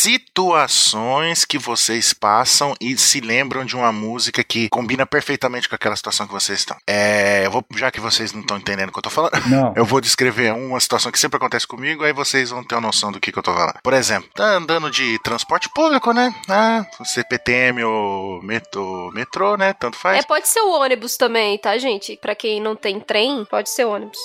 situações que vocês passam e se lembram de uma música que combina perfeitamente com aquela situação que vocês estão. É, eu vou, já que vocês não estão entendendo o que eu tô falando, Não. eu vou descrever uma situação que sempre acontece comigo, aí vocês vão ter uma noção do que, que eu tô falando. Por exemplo, tá andando de transporte público, né? Ah, CPTM ou metrô, metrô, né? Tanto faz. É, pode ser o ônibus também, tá, gente? Pra quem não tem trem, pode ser ônibus.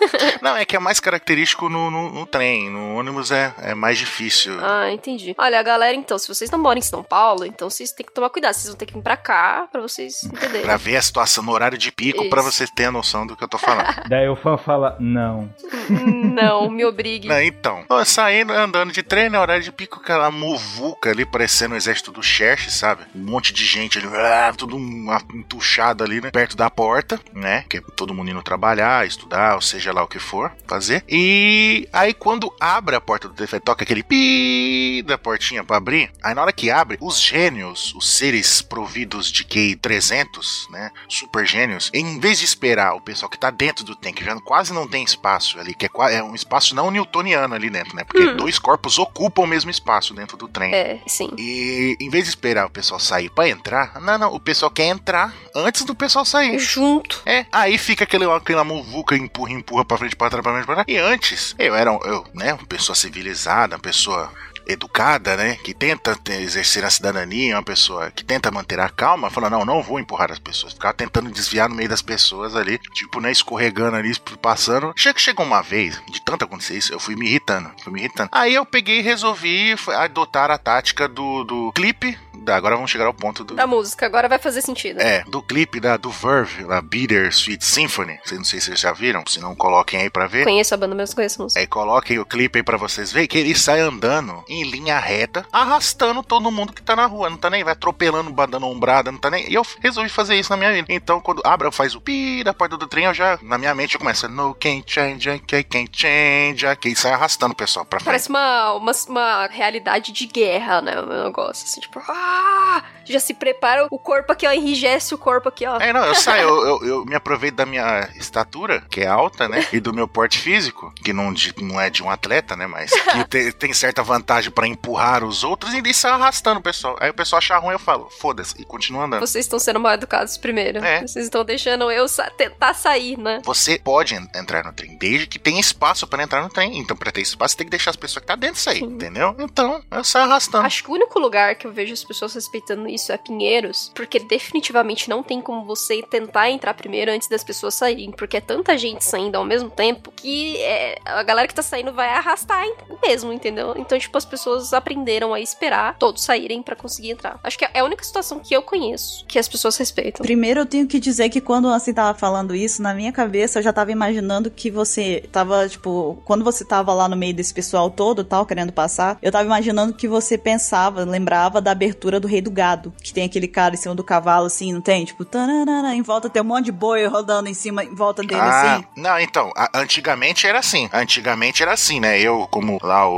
Não, é que é mais característico no, no- no trem. No ônibus é, é mais difícil. Ah, entendi. Olha, galera, então, se vocês não moram em São Paulo, então vocês têm que tomar cuidado. Vocês vão ter que vir pra cá pra vocês entenderem. Pra ver a situação no horário de pico, pra Isso. vocês terem a noção do que eu tô falando. Daí o fã fala, não. não, me obrigue. Não, então, saindo, andando de trem, no horário de pico, aquela muvuca ali, parecendo o exército do Xerxes, sabe? Um monte de gente ali, ah, tudo um- entuchado ali, né? Perto da porta, né? Que é todo mundo indo trabalhar, estudar, ou seja lá o que for, fazer. E aí, quando abre a porta do telefone, toca aquele pi da portinha pra abrir, aí na hora que abre, os gênios, os seres providos de QI 300, né? Super gênios, em vez de esperar o pessoal que tá dentro do trem, que já quase não tem espaço ali, que é, é um espaço não newtoniano ali dentro, né? Porque dois corpos ocupam o mesmo espaço dentro do trem. É, sim. E em vez de esperar o pessoal sair pra entrar, não, não, o pessoal quer entrar antes do pessoal sair. Junto. É, aí fica aquele, aquela muvuca, empurra, empurra pra frente, pra trás, pra frente, pra trás. E antes, eu era, eu, né, uma pessoa civilizada, uma pessoa educada, né, que tenta exercer a cidadania, uma pessoa que tenta manter a calma, fala, não, não vou empurrar as pessoas. Ficava tentando desviar no meio das pessoas ali, tipo, né, escorregando ali, passando. Chega, chegou uma vez, de tanto acontecer isso, eu fui me irritando, fui me irritando. Aí eu peguei e resolvi adotar a tática do, do clipe, da, agora vamos chegar ao ponto do... Da música, agora vai fazer sentido. É, do clipe da, do Verve, a Bitter Sweet Symphony. Vocês não sei se vocês já viram, se não coloquem aí pra ver. Conheço a banda, mas conheço a música. Aí coloquem o clipe aí pra vocês verem que ele sai andando em linha reta, arrastando todo mundo que tá na rua, não tá nem, vai atropelando, dando ombrada, não tá nem. E eu resolvi fazer isso na minha vida. Então, quando Abra faz o pi da porta do trem, eu já, na minha mente, eu começo, no can't change, can't change, que sai arrastando o pessoal pra frente. Parece uma, uma, uma realidade de guerra, né? O negócio, assim, tipo, ah! Já se prepara, o corpo aqui, ó, enrijece o corpo aqui, ó. É, não, eu saio, eu, eu, eu me aproveito da minha estatura, que é alta, né? E do meu porte físico, que não, de- não é de um atleta, né? Mas que te- tem certa vantagem pra empurrar os outros e daí sai arrastando o pessoal. Aí o pessoal acha ruim, eu falo, foda-se, e continua andando. Vocês estão sendo mal educados primeiro. É. Vocês estão deixando eu sa- tentar sair, né? Você pode en- entrar no trem, desde que tenha espaço pra entrar no trem. Então, pra ter espaço, você tem que deixar as pessoas que tá dentro sair, entendeu? Então, eu saio arrastando. Acho que o único lugar que eu vejo as pessoas respeitando isso é Pinheiros, porque definitivamente não tem como você tentar entrar primeiro antes das pessoas saírem, porque é tanta gente saindo ao mesmo tempo que é, a galera que tá saindo vai arrastar mesmo, entendeu? Então, tipo, as pessoas aprenderam a esperar todos saírem pra conseguir entrar. Acho que é a única situação que eu conheço que as pessoas respeitam. Primeiro eu tenho que dizer que quando assim tava falando isso, na minha cabeça eu já tava imaginando que você tava, tipo, quando você tava lá no meio desse pessoal todo, tal, querendo passar, eu tava imaginando que você pensava, lembrava da abertura do Rei do Gado, que tem aquele cara em cima do cavalo assim, não tem? Tipo, tananana, em volta tem um monte de boi rodando em cima, em volta dele Ah, assim. não, então, antigamente era assim. Antigamente era assim, né? Eu, como lá o,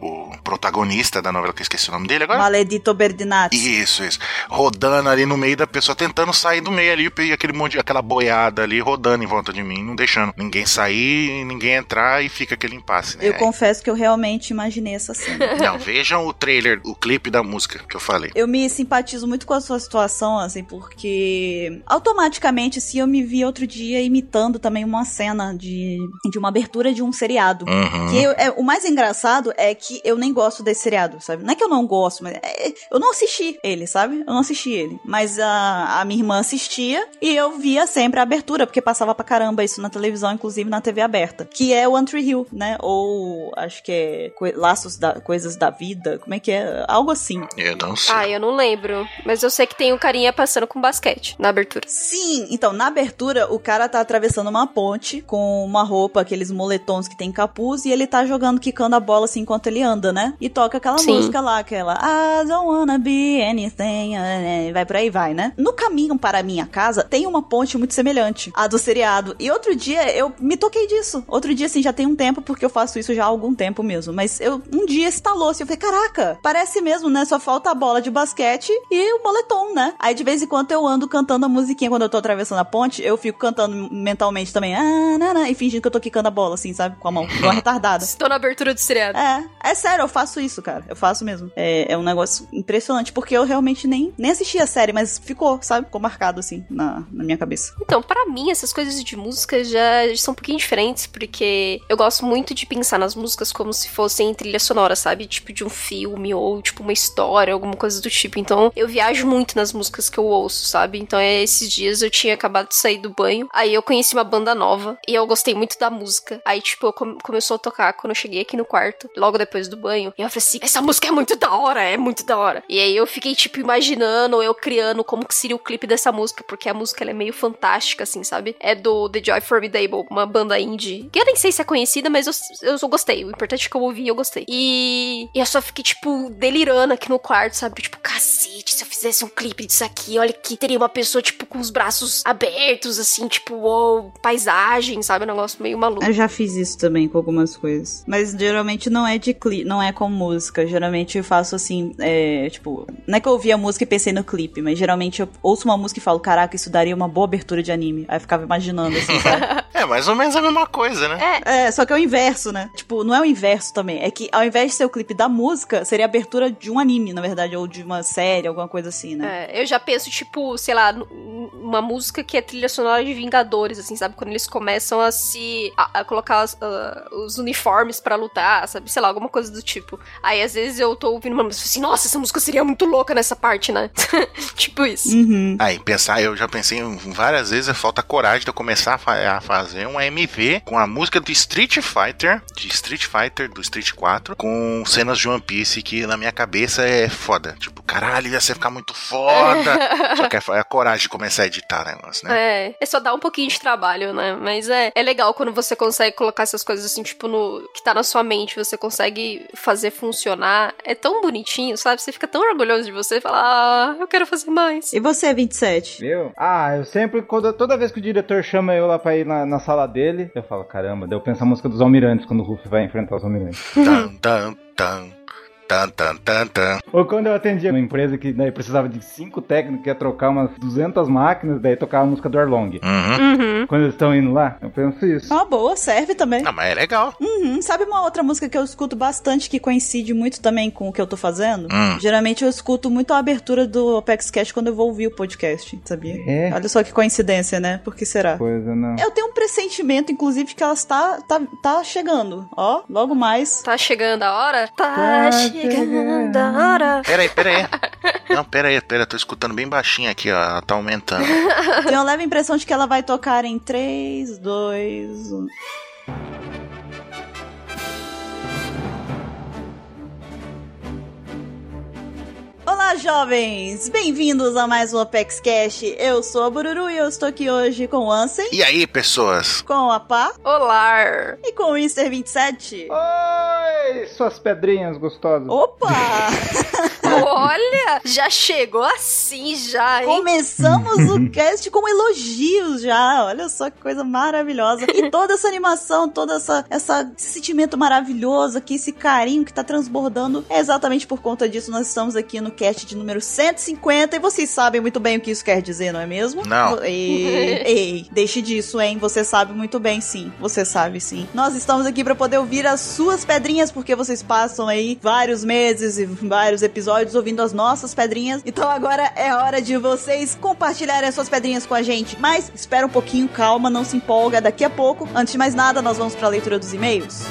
o- o protagonista da novela, que eu esqueci o nome dele agora. Maledito Berdinazzi. Isso, isso. Rodando ali no meio da pessoa, tentando sair do meio ali, peguei aquele monte, de- aquela boiada ali, rodando em volta de mim, não deixando ninguém sair, ninguém entrar e fica aquele impasse, né? Eu confesso que eu realmente imaginei essa cena. Não, vejam o trailer, o clipe da música que eu falei. Eu me simpatizo muito com a sua situação, assim, porque automaticamente, assim, eu me vi outro dia imitando também uma cena de, de uma abertura de um seriado. Uhum. Que eu- é, o mais engraçado é que eu nem gosto desse seriado, sabe? Não é que eu não gosto, mas é- eu não assisti ele, sabe? Eu não assisti ele. Mas a, a minha irmã assistia e eu via sempre a abertura, porque passava pra caramba isso na televisão, inclusive na TV aberta. Que é One Tree Hill, né? Ou acho que é Laços da Coisas da Vida, como é que é? Algo assim. Eu não sei. Ah, eu não lembro. Mas eu sei que tem um carinha passando com basquete na abertura. Sim, então na abertura o cara tá atravessando uma ponte com uma roupa, aqueles moletons que tem capuz, e ele tá jogando, quicando a bola assim enquanto ele anda, né? E toca aquela Sim. música lá, aquela I don't wanna be anything, eh, vai por aí, vai, né? No caminho para a minha casa tem uma ponte muito semelhante à do seriado. E outro dia eu me toquei disso. Outro dia, assim, já tem um tempo, porque eu faço isso já há algum tempo mesmo. Mas eu um dia estalou assim, eu falei, caraca, parece mesmo, né? Só falta a bola de basquete e o moletom, né? Aí de vez em quando eu ando cantando a musiquinha quando eu tô atravessando a ponte, eu fico cantando mentalmente também, ah, nana, e fingindo que eu tô quicando a bola, assim, sabe? Com a mão, igual retardada. Estou na abertura do seriado. É, É sério, eu faço isso, cara. Eu faço mesmo. É, é um negócio impressionante, porque eu realmente nem, nem assisti a série, mas ficou, sabe? Ficou marcado, assim, na, na minha cabeça. Então, para mim, essas coisas de música já são um pouquinho diferentes, porque eu gosto muito de pensar nas músicas como se fossem trilha sonora, sabe? Tipo de um filme ou tipo uma história, alguma coisa do tipo. Então, eu viajo muito nas músicas que eu ouço, sabe? Então, é, esses dias eu tinha acabado de sair do banho, aí eu conheci uma banda nova e eu gostei muito da música. Aí, tipo, come começou a tocar quando eu cheguei aqui no quarto, logo depois do banho. E eu falei assim: essa música é muito da hora, é muito da hora. E aí eu fiquei, tipo, imaginando, eu criando como que seria o clipe dessa música, porque a música é meio fantástica, assim, sabe? É do The Joy Formidable, uma banda indie. Que eu nem sei se é conhecida, mas eu, eu, gostei. O importante é que eu ouvi eu gostei. E, e eu só fiquei, tipo, delirando aqui no quarto, sabe? Tipo, cacete, se eu fizesse um clipe disso aqui, olha que teria uma pessoa, tipo, com os braços abertos, assim, tipo, uou, paisagem, sabe? Um negócio meio maluco. Eu já fiz isso também com algumas coisas. Mas geralmente não é de clipe, não é com música. Geralmente eu faço assim, é, tipo, não é que eu ouvi a música e pensei no clipe, mas geralmente eu ouço uma música e falo, caraca, isso daria uma boa abertura de anime. Aí eu ficava imaginando, assim, sabe? é, mais ou menos a mesma coisa, né? É. é, só que é o inverso, né? Tipo, não é o inverso também. É que ao invés de ser o clipe da música, seria a abertura de um anime, na verdade, ou de uma série, alguma coisa assim, né? É, eu já penso, tipo, sei lá, uma música que é trilha sonora de Vingadores, assim, sabe? Quando eles começam a se. a, a colocar as, uh, os uniformes para lutar, sabe? Sei lá, alguma coisa do tipo. Aí às vezes eu tô ouvindo uma música assim, nossa, essa música seria muito louca nessa parte, né? tipo isso. Uhum. Aí, pensar, eu já pensei várias vezes, falta coragem de eu começar a, fa a fazer um MV com a música do Street Fighter, de Street Fighter, do Street 4, com cenas de One Piece, que na minha cabeça é foda. Tipo, caralho, ia ser ficar muito foda. Só que é, é a coragem de começar a editar o negócio, né? É, é só dar um pouquinho de trabalho, né? Mas é, é legal quando você consegue colocar essas coisas assim, tipo, no que tá na sua mente, você consegue fazer funcionar. É tão bonitinho, sabe? Você fica tão orgulhoso de você e fala, ah, eu quero fazer mais. E você, 27? Eu? Ah, eu sempre, quando, toda vez que o diretor chama eu lá pra ir na, na sala dele, eu falo, caramba, daí eu penso a música dos almirantes quando o Ruff vai enfrentar os almirantes. Tan, tan, tan. Tan, tan, tan, tan. Ou quando eu atendia uma empresa que daí precisava de cinco técnicos que ia trocar umas 200 máquinas, daí tocava a música do Arlong. Uhum. Uhum. Quando eles estão indo lá, eu penso isso. Uma boa, serve também. Não, mas é legal. Uhum. Sabe uma outra música que eu escuto bastante que coincide muito também com o que eu tô fazendo? Hum. Geralmente eu escuto muito a abertura do Apex Cash quando eu vou ouvir o podcast, sabia? É? Olha só que coincidência, né? Por que será? Coisa não. Eu tenho um pressentimento, inclusive, que ela está tá, tá chegando. Ó, logo mais. Tá chegando a hora? Tá, Tá chegando chegando. a hora. Pera aí, pera aí. Não, pera aí, pera, tô escutando bem baixinho aqui, ó. Ela tá aumentando. Tenho uma leve impressão de que ela vai tocar em um. 3, 2, 1. Olá, jovens! Bem-vindos a mais um Apex Cash. Eu sou a Bururu e eu estou aqui hoje com o Ansem, E aí, pessoas? com a Pá Olá! e com o Mr. 27. Oi, suas pedrinhas gostosas. Opa! Olha, já chegou assim já, hein? Começamos o cast com elogios já. Olha só que coisa maravilhosa. E toda essa animação, todo essa, essa, esse sentimento maravilhoso aqui, esse carinho que tá transbordando. É exatamente por conta disso nós estamos aqui no cast de número 150 e vocês sabem muito bem o que isso quer dizer, não é mesmo? Não. Ei, ei, deixe disso, hein? Você sabe muito bem, sim. Você sabe, sim. Nós estamos aqui para poder ouvir as suas pedrinhas, porque vocês passam aí vários meses e vários episódios ouvindo as nossas pedrinhas. Então agora é hora de vocês compartilharem as suas pedrinhas com a gente. Mas espera um pouquinho, calma, não se empolga. Daqui a pouco, antes de mais nada, nós vamos para a leitura dos e-mails.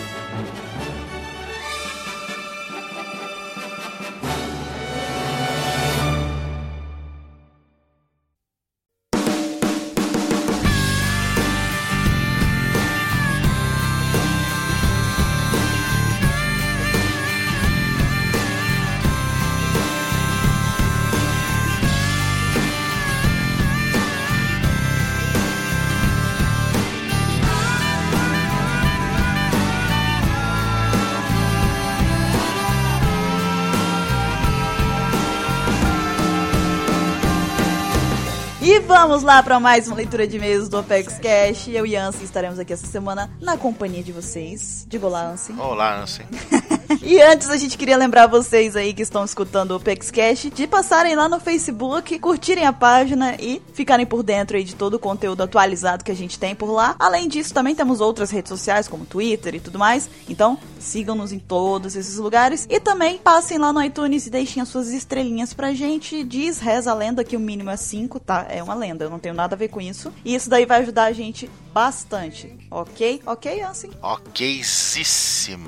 Vamos lá para mais uma leitura de e-mails do Apex Cash. Eu e Ansem estaremos aqui essa semana na companhia de vocês. Diga olá, Ansem. Olá, Ansem. e antes a gente queria lembrar vocês aí que estão escutando o PexCast de passarem lá no Facebook, curtirem a página e ficarem por dentro aí de todo o conteúdo atualizado que a gente tem por lá. Além disso, também temos outras redes sociais como Twitter e tudo mais. Então, sigam-nos em todos esses lugares e também passem lá no iTunes e deixem as suas estrelinhas pra gente. Diz, reza a lenda que o mínimo é 5, tá? É uma lenda, eu não tenho nada a ver com isso. E isso daí vai ajudar a gente bastante, ok? Ok, Ansem? Okzíssimo.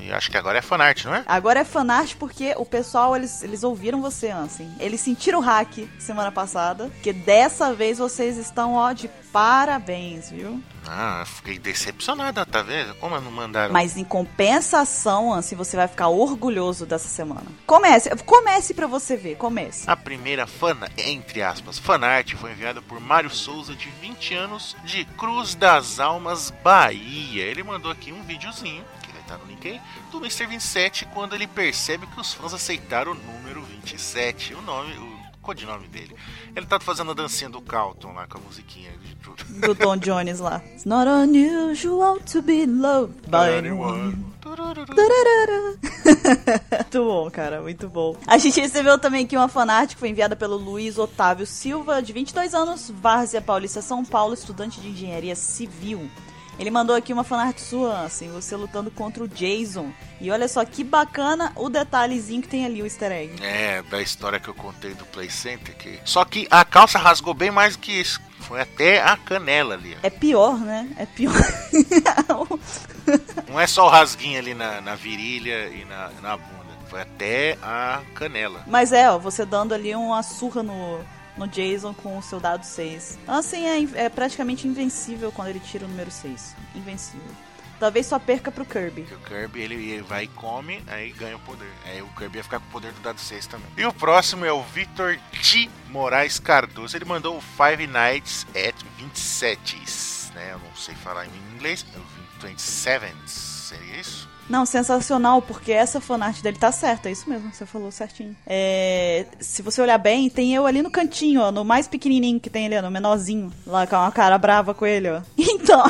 E acho que agora é fanart, não é? Agora é fanart porque o pessoal, eles, eles ouviram você, Ansem. Eles sentiram o hack semana passada, que dessa vez vocês estão, ó, de parabéns, viu? Ah, fiquei decepcionada, tá vendo? Como não mandaram? Mas em compensação, Ansem, você vai ficar orgulhoso dessa semana. Comece, comece pra você ver, comece. A primeira fana, entre aspas, fanart foi enviada por Mário Souza, de 20 anos, de Cruz das Almas, Bahia. Ele mandou aqui um videozinho, que vai estar no link aí, do Mr. 27, quando ele percebe que os fãs aceitaram o número 27, o nome, o codinome dele. Ele tá fazendo a dancinha do Calton lá com a musiquinha de tudo. Do Tom Jones lá. It's not unusual to be loved by anyone. Muito bom, cara, muito bom. A gente recebeu também aqui uma fanart que foi enviada pelo Luiz Otávio Silva, de 22 anos, Várzea Paulista, São Paulo, estudante de engenharia civil. Ele mandou aqui uma fanart sua, assim, você lutando contra o Jason. E olha só que bacana o detalhezinho que tem ali, o easter egg. É, da história que eu contei do Play Center. Que... Só que a calça rasgou bem mais do que isso. Foi até a canela ali. ó. É pior, né? É pior. Não é só o rasguinho ali na, na virilha e na, na bunda. Foi até a canela. Mas é, ó, você dando ali uma surra no, no Jason com o seu dado 6. Então, assim, é, é praticamente invencível quando ele tira o número 6. Invencível. Talvez só perca pro Kirby. Que o Kirby ele, ele vai e come, aí ganha o poder. Aí o Kirby ia ficar com o poder do dado 6 também. E o próximo é o Victor T. Moraes Cardoso. Ele mandou o Five Nights at 27. Né? Eu não sei falar em inglês. É o 27. Seria isso? Não, sensacional, porque essa fanart dele tá certa, é isso mesmo, você falou certinho. É, se você olhar bem, tem eu ali no cantinho, ó, no mais pequenininho que tem ali, no menorzinho, lá com uma cara brava com ele, ó. Então,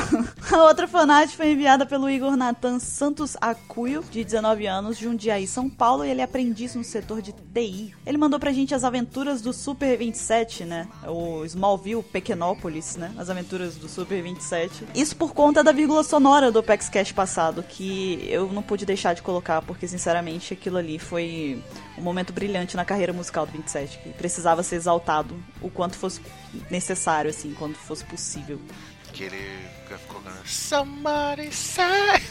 a outra fanart foi enviada pelo Igor Nathan Santos Acuio, de 19 anos, Jundiaí, São Paulo, e ele é aprendiz no setor de TI. Ele mandou pra gente as aventuras do Super 27, né? O Smallville, Pequenópolis, né? As aventuras do Super 27. Isso por conta da vírgula sonora do Apex Cash passado, que eu não pude deixar de colocar, porque sinceramente aquilo ali foi um momento brilhante na carreira musical do 27, que precisava ser exaltado o quanto fosse necessário, assim, quando fosse possível. Que ele ficou Somebody say.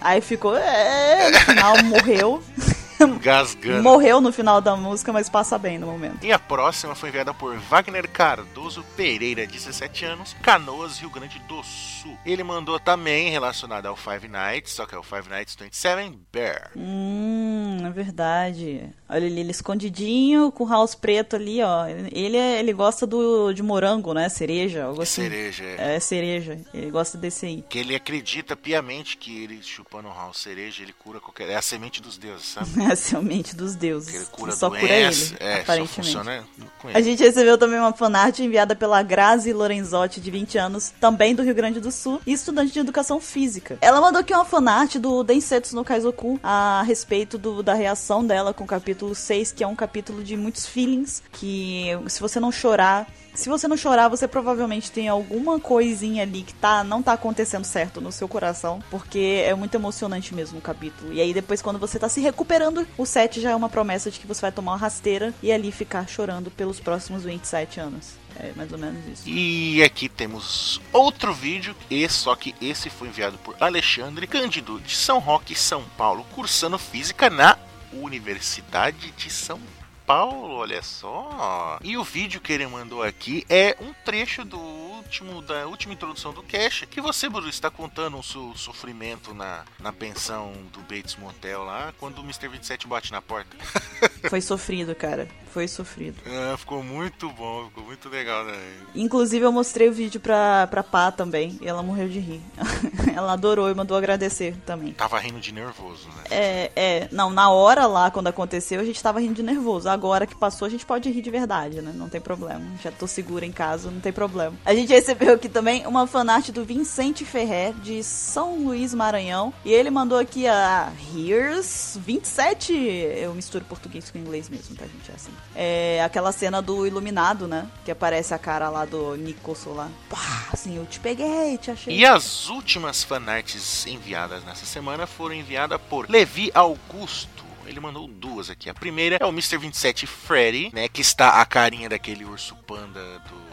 Aí ficou, é, no final morreu. Gasgando. Morreu no final da música, mas passa bem no momento. E a próxima foi enviada por Wagner Cardoso Pereira, 17 anos, Canoas, Rio Grande do Sul. Ele mandou também relacionado ao Five Nights, só que é o Five Nights 27 Bear. Hum, é verdade. Olha ele, ele escondidinho, com o house preto ali, ó. Ele, é- ele gosta do, de morango, né? Cereja, algo assim. Cereja, é. É, cereja. Ele gosta desse aí. Que ele acredita piamente que ele chupando o house cereja, ele cura qualquer. É a semente dos deuses, sabe? A semente dos Que ele deuses. cura só doença. cura ele, é, só aparentemente. funciona com A ele. gente recebeu também uma fanart enviada pela Grazi Lorenzotti, de 20 anos, também do Rio Grande do Sul, e estudante de educação física. Ela mandou aqui uma fanart do Densetsu no Kaizoku a respeito do- da reação dela com o capítulo 6, que é um capítulo de muitos feelings, que se você não chorar. Se você não chorar, você provavelmente tem alguma coisinha ali que tá, não tá acontecendo certo no seu coração, porque é muito emocionante mesmo o capítulo. E aí depois quando você tá se recuperando, o 7 já é uma promessa de que você vai tomar uma rasteira e ali ficar chorando pelos próximos 27 anos. É mais ou menos isso. E aqui temos outro vídeo, e só que esse foi enviado por Alexandre Cândido, de São Roque, São Paulo, cursando física na Universidade de São Paulo, olha só. E o vídeo que ele mandou aqui é um trecho do último da última introdução do Cash, que você, Bruno, está contando o seu sofrimento na, na pensão do Bates Motel lá, quando o Mr. 27 bate na porta. Foi sofrido, cara. Foi sofrido. Ah, ficou muito bom, ficou muito legal, né? Inclusive, eu mostrei o vídeo pra, pra Pá também, e ela morreu de rir. ela adorou e mandou agradecer também. Tava rindo de nervoso, né? É, é, não, na hora lá, quando aconteceu, a gente tava rindo de nervoso. Agora que passou, a gente pode rir de verdade, né? Não tem problema. Já tô segura em casa, não tem problema. A gente recebeu aqui também uma fanart do Vicente Ferrer, de São Luís, Maranhão. E ele mandou aqui a Here's 27. Eu misturo português com inglês mesmo, tá, gente? É assim. É aquela cena do Iluminado, né? Que aparece a cara lá do Nicoso lá. Pá, assim, eu te peguei, te achei. E as últimas fanarts enviadas nessa semana foram enviadas por Levi Augusto. Ele mandou duas aqui. A primeira é o Mr. 27 Freddy, né? Que está a carinha daquele urso panda do,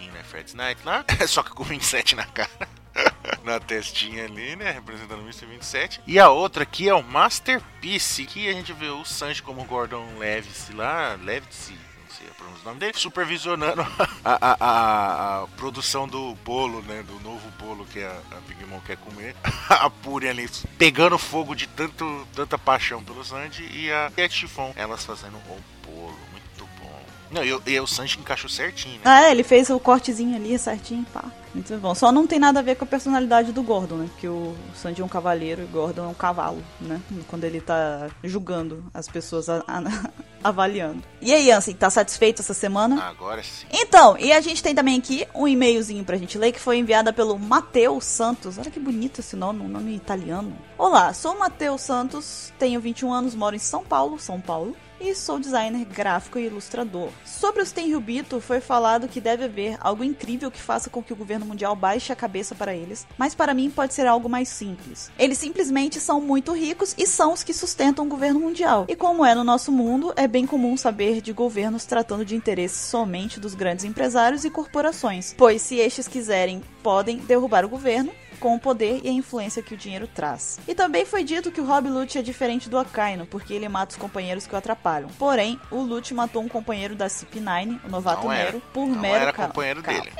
do joguinho, né? Fred's Night lá. Só que com 27 na cara. na testinha ali, né? Representando o Mr. 27. E a outra aqui é o Masterpiece, que a gente vê o Sanji como Gordon Levice lá. Levice, não sei a nome dele, supervisionando a, a, a, a produção do bolo, né? Do novo bolo que a, Big Mom quer comer. a Puri ali pegando fogo de tanto, tanta paixão pelo Sanji. E a Cat Chiffon, elas fazendo o bolo. Não, e, o- e o Sanji encaixou certinho, né? Ah, é, ele fez o cortezinho ali certinho, pá. Muito bom. Só não tem nada a ver com a personalidade do Gordon, né? Porque o Sandy é um cavaleiro e o Gordon é um cavalo, né? Quando ele tá julgando as pessoas, a- a- avaliando. E aí, Ansem, tá satisfeito essa semana? Agora sim. Então, e a gente tem também aqui um e-mailzinho pra gente ler que foi enviada pelo Matheus Santos. Olha que bonito esse nome, um nome italiano. Olá, sou Matheus Santos, tenho 21 anos, moro em São Paulo, São Paulo. E sou designer gráfico e ilustrador. Sobre os Tenryubito, foi falado que deve haver algo incrível que faça com que o governo mundial baixe a cabeça para eles, mas para mim pode ser algo mais simples. Eles simplesmente são muito ricos e são os que sustentam o governo mundial. E como é no nosso mundo, é bem comum saber de governos tratando de interesses somente dos grandes empresários e corporações, pois se estes quiserem, podem derrubar o governo com o poder e a influência que o dinheiro traz. E também foi dito que o Rob Lute é diferente do Akaino, porque ele mata os companheiros que o atrapalham. Porém, o Lute matou um companheiro da CP9, o novato. Nero, por Não mero era companheiro dele.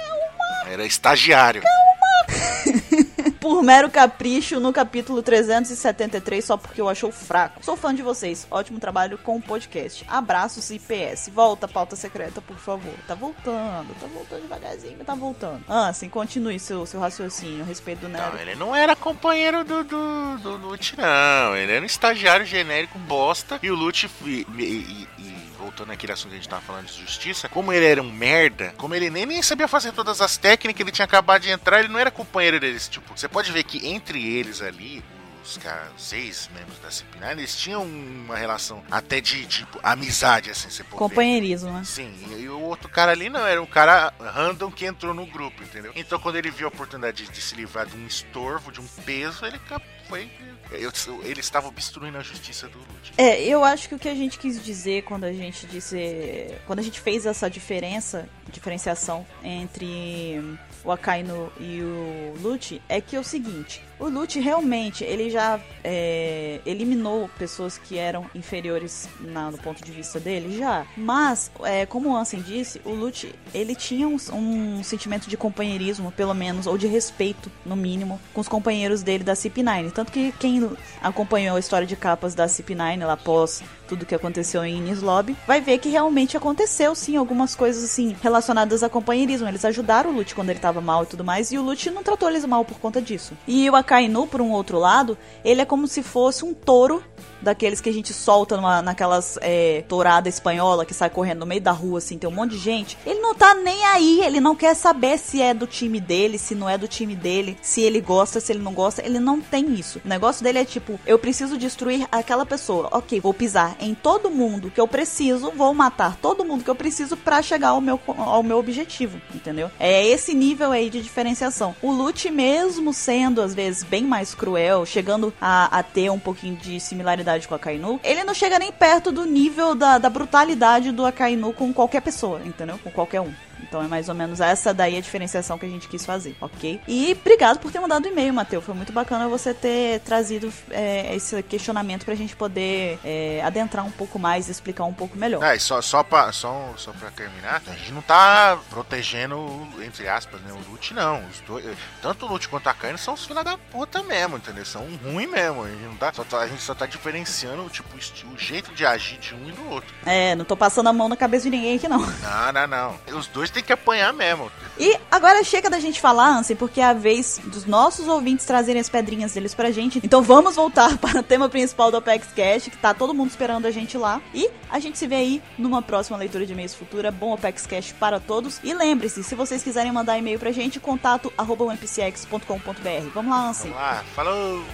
Era estagiário. por mero capricho no capítulo 373 só porque eu achou fraco. Sou fã de vocês. Ótimo trabalho com o podcast. Abraços e PS. Volta, pauta secreta, por favor. Tá voltando, tá voltando devagarzinho, tá voltando. Ah, assim, continue seu, seu raciocínio a respeito do Nero. Não, ele não era companheiro do, do, do Lute, não. Ele era um estagiário genérico bosta. E o Lute, e, e- e voltando àquele assunto que a gente tava falando de justiça, como ele era um merda, como ele nem, nem sabia fazer todas as técnicas, ele tinha acabado de entrar, ele não era companheiro deles. Tipo, você pode ver que entre eles ali, os caras, os ex-membros da CP9, eles tinham uma relação até de, tipo, amizade, assim, você pode ver. Companheirismo, né? Sim, e o outro cara ali não, era um cara random que entrou no grupo, entendeu? Então quando ele viu a oportunidade de, de se livrar de um estorvo, de um peso, ele foi. Eu- ele estava obstruindo a justiça do Lute. É, eu acho que o que a gente quis dizer quando a gente disse. Quando a gente fez essa diferença, diferenciação entre o Akainu e o Lute, é que é o seguinte. O Lute realmente, ele já é, eliminou pessoas que eram inferiores na- no ponto de vista dele, já. Mas, é, como o Ansem disse, o Lute, ele tinha um, um sentimento de companheirismo, pelo menos, ou de respeito, no mínimo, com os companheiros dele da CP9. Tanto que quem acompanhou a história de capas da CP9 lá após tudo que aconteceu em Ines Lobby, vai ver que realmente aconteceu sim algumas coisas assim relacionadas a companheirismo. Eles ajudaram o Lute quando ele tava mal e tudo mais, e o Lute não tratou eles mal por conta disso. E o Akainu, por um outro lado, ele é como se fosse um touro daqueles que a gente solta numa, naquelas é, tourada espanhola que sai correndo no meio da rua, assim, tem um monte de gente. Ele não tá nem aí, ele não quer saber se é do time dele, se não é do time dele, se ele gosta, se ele não gosta, ele não tem isso. O negócio dele é tipo, eu preciso destruir aquela pessoa. Ok, vou pisar em todo mundo que eu preciso, vou matar todo mundo que eu preciso pra chegar ao meu, ao meu objetivo, entendeu? É esse nível aí de diferenciação. O Lute, mesmo sendo às vezes bem mais cruel, chegando a, a ter um pouquinho de similaridade com a Akainu, ele não chega nem perto do nível da, da brutalidade do Akainu com qualquer pessoa, entendeu? Com qualquer um. Então é mais ou menos essa daí a diferenciação que a gente quis fazer, ok? E obrigado por ter mandado o e-mail, Matheus. Foi muito bacana você ter trazido é, esse questionamento pra gente poder é, adentrar um pouco mais e explicar um pouco melhor. Ah, e só, só, pra, só, só pra terminar, a gente não tá protegendo, entre aspas, né, o Lute, não. Os dois, tanto o Lute quanto a Kaine são os filha da puta mesmo, entendeu? São ruins mesmo. A gente, não tá, só tá- a gente só tá diferenciando tipo, o jeito de agir de um e do outro. É, não tô passando a mão na cabeça de ninguém aqui não. Não, não, não. Os dois têm que apanhar mesmo. E agora chega da gente falar, Ansem, porque é a vez dos nossos ouvintes trazerem as pedrinhas deles pra gente. Então vamos voltar para o tema principal do Apex Cash, que tá todo mundo esperando a gente lá. E a gente se vê aí numa próxima leitura de e-mails futura. Bom Apex Cash para todos. E lembre-se, se vocês quiserem mandar e-mail pra gente, contato arroba. Vamos lá, falou!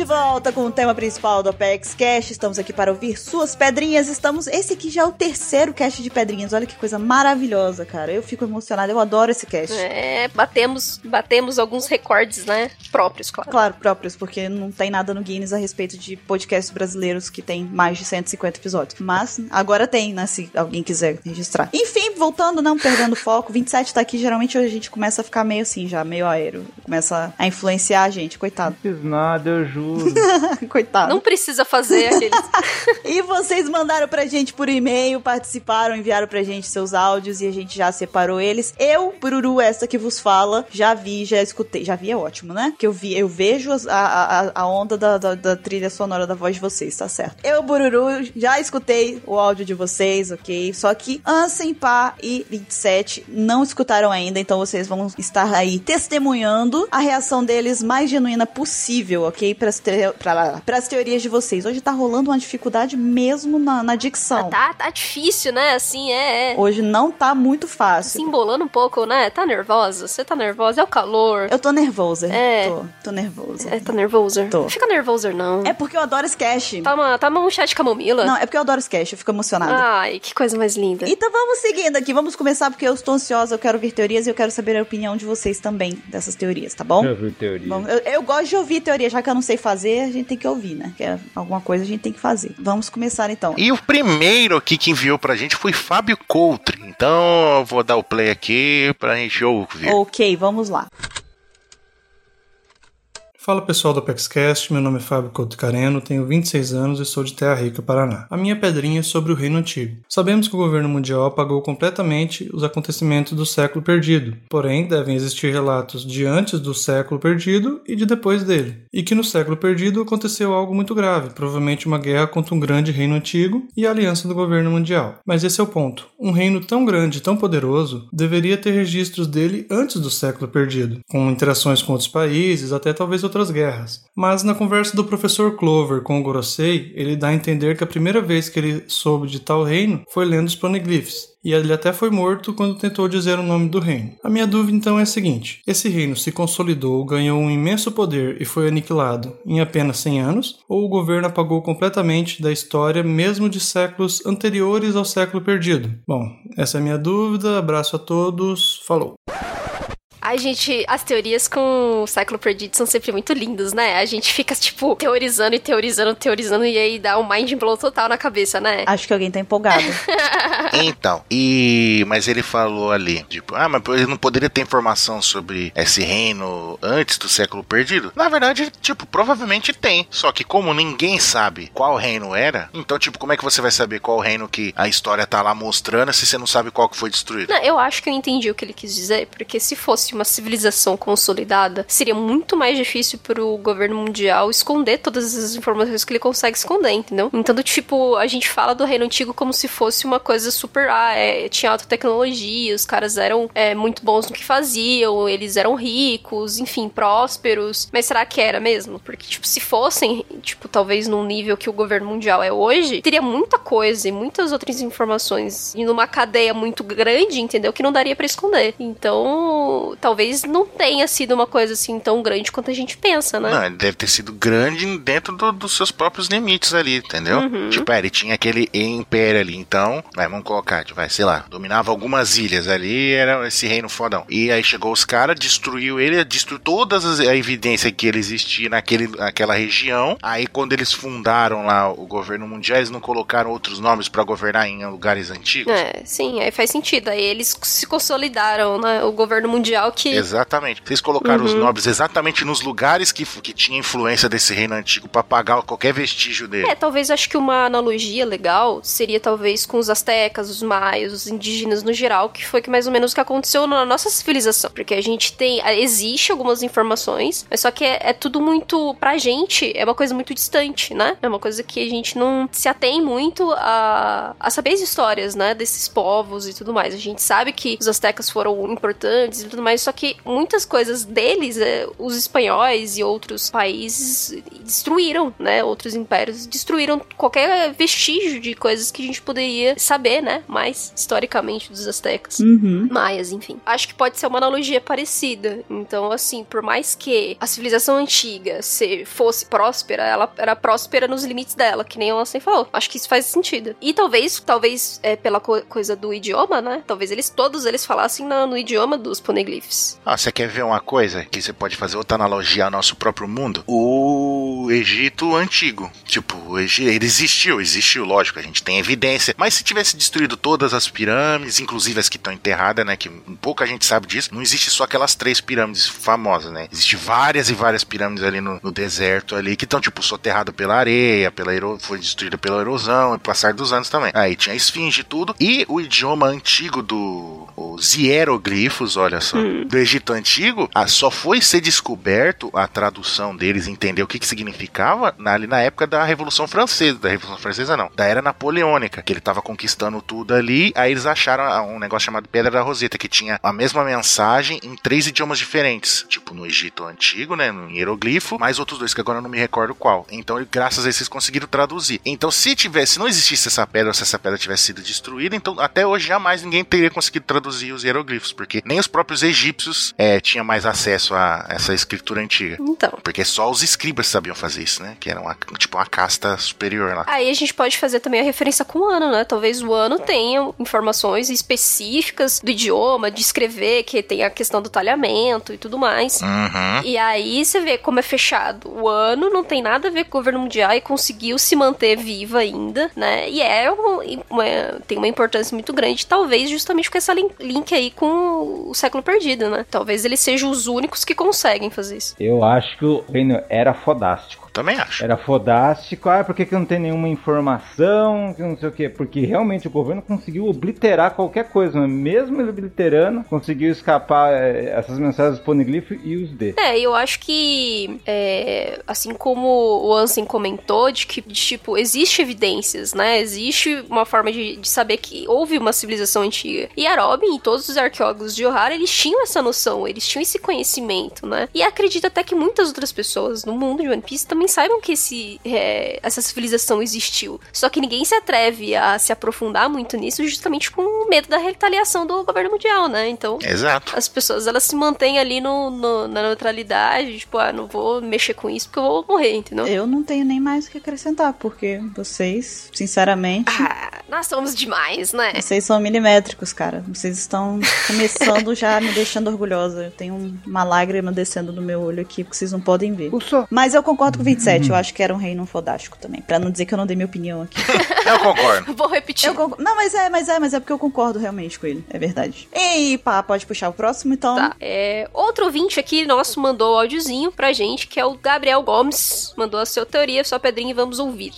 De volta com o tema principal do Apex Cash. Estamos aqui para ouvir suas pedrinhas. Estamos. Esse aqui já é o terceiro cast de pedrinhas. Olha que coisa maravilhosa, cara. Eu fico emocionada. Eu adoro esse cast. É, batemos, batemos alguns recordes, né? Próprios, claro. Claro, próprios, porque não tem nada no Guinness a respeito de podcasts brasileiros que tem mais de 150 episódios. Mas agora tem, né? Se alguém quiser registrar. Enfim, voltando, não perdendo foco. 27 tá aqui. Geralmente a gente começa a ficar meio assim, já, meio aéreo. Começa a influenciar a gente, coitado. Não fiz nada, eu juro. coitado. Não precisa fazer aqueles. E vocês mandaram pra gente por e-mail, participaram, enviaram pra gente seus áudios e a gente já separou eles. Eu, Bururu, essa que vos fala, já vi, já escutei. Já vi é ótimo, né? Que eu vi, eu vejo a, a, a onda da, da, da trilha sonora da voz de vocês, tá certo? Eu, Bururu, já escutei o áudio de vocês, ok? Só que Ansem, Pá e 27 não escutaram ainda, então vocês vão estar aí testemunhando a reação deles mais genuína possível, ok? Pras, te pra, pras teorias de vocês. Hoje tá rolando uma dificuldade mesmo na, na dicção. Tá, tá difícil, né? Assim, é. é. Hoje não tá muito Se fácil. embolando um pouco, né? Tá nervosa? Você tá nervosa? É o calor. Eu tô nervosa. É. Tô, tô nervosa. É, tá nervoso? Tô. Não fica nervoso, não. É porque eu adoro sketch. Toma, toma um chá de camomila. Não, é porque eu adoro sketch, eu fico emocionada. Ai, que coisa mais linda. Então vamos seguindo aqui, vamos começar porque eu estou ansiosa, eu quero ouvir teorias e eu quero saber a opinião de vocês também dessas teorias, tá bom? Viu teoria? Bom, eu, eu gosto de ouvir teoria, já que eu não sei fazer, a gente tem que ouvir, né? Que é alguma coisa a gente tem que fazer. Vamos começar então. E o primeiro aqui que enviou pra gente foi Fábio Coutre. Então eu vou dar o play aqui pra gente ouvir. Ok, vamos lá. Fala pessoal do ApexCast, meu nome é Fábio Couto Careno, tenho 26 anos e sou de Terra Rica, Paraná. A minha pedrinha é sobre o Reino Antigo. Sabemos que o governo mundial apagou completamente os acontecimentos do século perdido, porém devem existir relatos de antes do século perdido e de depois dele. E que no século perdido aconteceu algo muito grave, provavelmente uma guerra contra um grande reino antigo e a aliança do governo mundial. Mas esse é o ponto. Um reino tão grande tão poderoso deveria ter registros dele antes do século perdido, com interações com outros países, até talvez outras guerras. Mas na conversa do professor Clover com o Gorosei, ele dá a entender que a primeira vez que ele soube de tal reino foi lendo os poneglyphs. E ele até foi morto quando tentou dizer o nome do reino. A minha dúvida então é a seguinte: esse reino se consolidou, ganhou um imenso poder e foi aniquilado em apenas 100 anos? Ou o governo apagou completamente da história, mesmo de séculos anteriores ao século perdido? Bom, essa é a minha dúvida. Abraço a todos. Falou! Ai, gente, as teorias com o século perdido são sempre muito lindas, né? A gente fica, tipo, teorizando e teorizando, teorizando, e aí dá um mind blow total na cabeça, né? Acho que alguém tá empolgado. Então, e. Mas ele falou ali, tipo, ah, mas ele não poderia ter informação sobre esse reino antes do século perdido? Na verdade, tipo, provavelmente tem. Só que como ninguém sabe qual reino era, então, tipo, como é que você vai saber qual reino que a história tá lá mostrando se você não sabe qual que foi destruído? Não, eu acho que eu entendi o que ele quis dizer, porque se fosse uma civilização consolidada, seria muito mais difícil pro governo mundial esconder todas as informações que ele consegue esconder, entendeu? Então, do tipo, a gente fala do reino antigo como se fosse uma coisa super. Ah, é, tinha alta tecnologia, os caras eram é, muito bons no que faziam, eles eram ricos, enfim, prósperos. Mas será que era mesmo? Porque, tipo, se fossem, tipo, talvez num nível que o governo mundial é hoje, teria muita coisa e muitas outras informações e numa cadeia muito grande, entendeu? Que não daria pra esconder. Então, talvez não tenha sido uma coisa assim tão grande quanto a gente pensa, né? Não, ele deve ter sido grande dentro do- dos seus próprios limites ali, entendeu? Uhum. Tipo, é, ele tinha aquele império ali, então, vai, vamos colocar, tipo, vai, sei lá, dominava algumas ilhas ali, era esse reino fodão. E aí chegou os caras, destruiu ele, destruiu todas as a evidência que ele existia naquele, naquela região. Aí quando eles fundaram lá o governo mundial, eles não colocaram outros nomes pra governar em lugares antigos? É, sim, aí faz sentido. Aí eles se consolidaram, né? O governo mundial que. Exatamente. Vocês colocaram os Uhum. nobres exatamente nos lugares que, que tinha influência desse reino antigo pra apagar qualquer vestígio dele. É, talvez acho que uma analogia legal seria talvez com os astecas, os maias, os indígenas no geral, que foi que mais ou menos o que aconteceu na nossa civilização. Porque a gente tem. Existe algumas informações, mas só que é, é tudo muito. Pra gente, é uma coisa muito distante, né? É uma coisa que a gente não se atém muito a, a saber as histórias, né? Desses povos e tudo mais. A gente sabe que os astecas foram importantes e tudo mais, só que muitas coisas deles, é, os espanhóis e outros países destruíram, né? Outros impérios destruíram qualquer vestígio de coisas que a gente poderia saber, né? Mais historicamente dos astecas. Uhum. Maias, enfim. Acho que pode ser uma analogia parecida. Então, assim, por mais que a civilização antiga se fosse próspera, ela era próspera nos limites dela, que nem o Ansem falou. Acho que isso faz sentido. E talvez, talvez é, pela co- coisa do idioma, né? Talvez eles todos eles falassem na- no idioma dos poneglyphs. Ah, você quer ver uma coisa que você pode fazer outra analogia ao nosso próprio mundo? O Egito antigo. Tipo, ele existiu, existiu, lógico, a gente tem evidência. Mas se tivesse destruído todas as pirâmides, inclusive as que estão enterradas, né? Que pouca gente sabe disso, não existe só aquelas três pirâmides famosas, né? Existem várias e várias pirâmides ali no, no deserto ali que estão, tipo, soterradas pela areia, pela ero... foi destruída pela erosão e passar dos anos também. Aí tinha a esfinge e tudo. E o idioma antigo do. Os hieroglifos, olha só. Do Egito Antigo, ah, só foi ser descoberto a tradução deles, entender o que, que significava na, ali na época da Revolução Francesa. Da Revolução Francesa, não. Da Era Napoleônica, que ele tava conquistando tudo ali. Aí eles acharam ah, um negócio chamado Pedra da Roseta, que tinha a mesma mensagem em três idiomas diferentes. Tipo, no Egito Antigo, né? No hieroglifo, mais outros dois, que agora eu não me recordo qual. Então, graças a isso, eles conseguiram traduzir. Então, se tivesse, se não existisse essa pedra, se essa pedra tivesse sido destruída, então até hoje jamais ninguém teria conseguido traduzir os hieroglifos, porque nem os próprios egípcios é, tinham mais acesso a essa escritura antiga. Então. Porque só os escribas sabiam fazer isso, né? Que era uma, tipo uma casta superior lá. Aí a gente pode fazer também a referência com o ano, né? Talvez o ano tenha informações específicas do idioma, de escrever, que tem a questão do talhamento e tudo mais. Uhum. E aí você vê como é fechado. O ano não tem nada a ver com o governo mundial e conseguiu se manter viva ainda, né? E é um- uma- tem uma importância muito grande, talvez justamente com essa lin- link aí com o século perdido, né? Talvez eles sejam os únicos que conseguem fazer isso. Eu acho que o reino era fodástico. Também acho. Era fodástico. Ah, por que, que não tem nenhuma informação? Que não sei o quê. Porque realmente o governo conseguiu obliterar qualquer coisa. Mas mesmo ele obliterando, conseguiu escapar eh, essas mensagens do Poneglyph e os D. É, eu acho que, é, assim como o Ansem comentou, de que, de, tipo, existe evidências, né? Existe uma forma de, de saber que houve uma civilização antiga. E a Robin e todos os arqueólogos de Ohara, eles tinham essa noção, eles tinham esse conhecimento, né? E acredito até que muitas outras pessoas no mundo de One Piece também saibam que esse, é, essa civilização existiu. Só que ninguém se atreve a se aprofundar muito nisso justamente com medo da retaliação do governo mundial, né? Então, Exato. as pessoas elas se mantêm ali no, no- na neutralidade, tipo, ah, não vou mexer com isso porque eu vou morrer, entendeu? Eu não tenho nem mais o que acrescentar, porque vocês, sinceramente, Ah, nós somos demais, né? vocês são milimétricos, cara. Vocês estão começando já me deixando orgulhosa. Eu tenho uma lágrima descendo do meu olho aqui, porque vocês não podem ver. O só. Mas eu concordo com o 27, eu acho que era um reino fodástico também. Pra não dizer que eu não dei minha opinião aqui. Eu concordo. Vou repetir. Eu concordo. Não, mas é, mas é, mas é porque eu concordo realmente com ele. É verdade. E pá, pode puxar o próximo, então. Tá. É, outro ouvinte aqui nosso mandou o áudiozinho pra gente, que é o Gabriel Gomes. Mandou a sua teoria, sua pedrinha e vamos ouvir.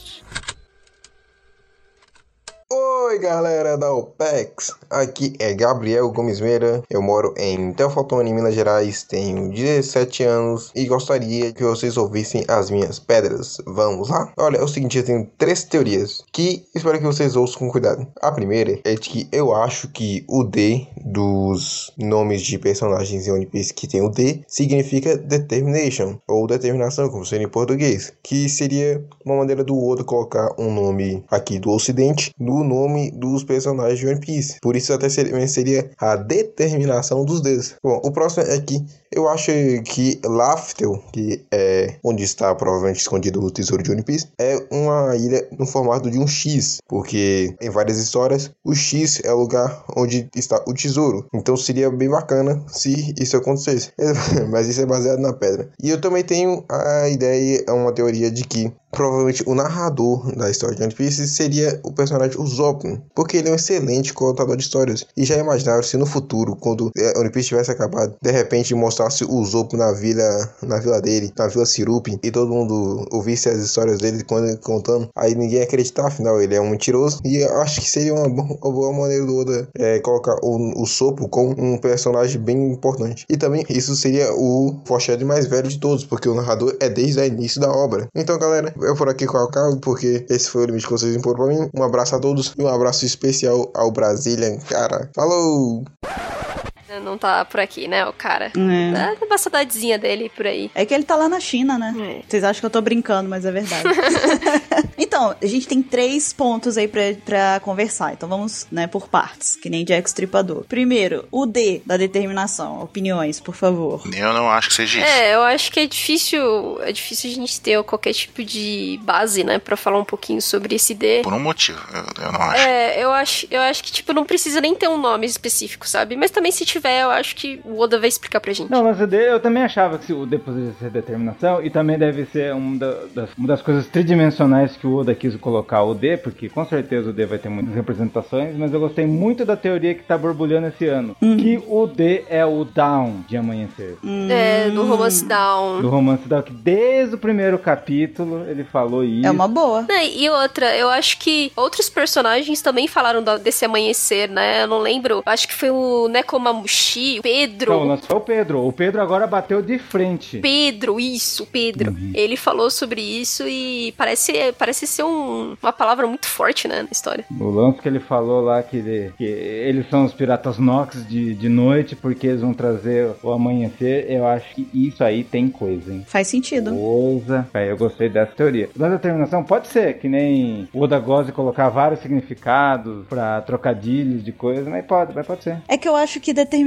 Oi galera da OPEX, aqui é Gabriel Gomes Meira, eu moro em Teofaltone, Minas Gerais, tenho 17 anos e gostaria que vocês ouvissem as minhas pedras. Vamos lá? Olha, é o seguinte, eu tenho três teorias que espero que vocês ouçam com cuidado. A primeira é de que eu acho que o D dos nomes de personagens em One Piece que tem o D significa determination ou determinação, como seria em português, que seria uma maneira do Oda colocar um nome aqui do ocidente no do nome dos personagens de One Piece. Por isso até seria, seria a determinação dos dedos. Bom, o próximo é que eu acho que Laftel, que é onde está provavelmente escondido o tesouro de One Piece, é uma ilha no formato de um X, porque em várias histórias o X é o lugar onde está o tesouro. Então seria bem bacana se isso acontecesse. Mas isso é baseado na pedra. E eu também tenho a ideia, uma teoria de que provavelmente o narrador da história de One Piece seria o personagem porque ele é um excelente contador de histórias. E já imaginaram se no futuro, quando é, One Piece tivesse acabado, de repente mostrasse o Usopp na vila, na vila dele, na vila Sirup, e todo mundo ouvisse as histórias dele contando, aí ninguém ia acreditar, afinal ele é um mentiroso. E acho que seria uma, bo uma boa maneira do Oda é, colocar o, o Sopo como um personagem bem importante. E também isso seria o foreshadowing mais velho de todos, porque o narrador é desde o início da obra. Então, galera, eu por aqui com o cabo, porque esse foi o limite que vocês imporam pra mim. Um abraço a todos e um abraço especial ao Brasília, cara. Falou! Não tá por aqui, né, o cara? É. Dá uma saudadezinha dele por aí. É que ele tá lá na China, né? É. Vocês acham que eu tô brincando, mas é verdade. então, a gente tem três pontos aí pra, pra conversar. Então vamos, né, por partes, que nem Jack Stripador. Primeiro, o D da determinação. Opiniões, por favor. Eu não acho que seja isso. É, eu acho que é difícil, é difícil a gente ter qualquer tipo de base, né, Pra falar um pouquinho sobre esse D. Por um motivo, eu, eu não acho. É, eu acho, eu acho que, tipo, não precisa nem ter um nome específico, sabe? Mas também se tiver, eu acho que o Oda vai explicar pra gente. Não, mas o D, eu também achava que o D poderia ser determinação e também deve ser uma, da- das, uma das coisas tridimensionais que o Oda quis colocar o D, porque com certeza o D vai ter muitas representações, mas eu gostei muito da teoria que tá borbulhando esse ano, que o D é o Down de Amanhecer. É, do Romance Down. Do romance da que desde o primeiro capítulo ele falou isso. É uma boa. E outra, eu acho que outros personagens também falaram desse amanhecer, né? Eu não lembro. Acho que foi o Nekomamushi, o Pedro. Não, o lance foi o Pedro. O Pedro agora bateu de frente. Pedro, isso, Pedro. Ele falou sobre isso e parece, parece ser um- uma palavra muito forte, né, na história. O lance que ele falou lá que, ele- que eles são os piratas Nox de, de noite porque eles vão trazer o amanhecer, eu acho que isso aí tem coisa, hein? Faz sentido. Coisa. Aí eu gostei dessa teoria. Da determinação pode ser que nem o Oda gosta de colocar vários significados pra trocadilhos de coisa, mas pode, mas pode ser. É que eu acho que determinação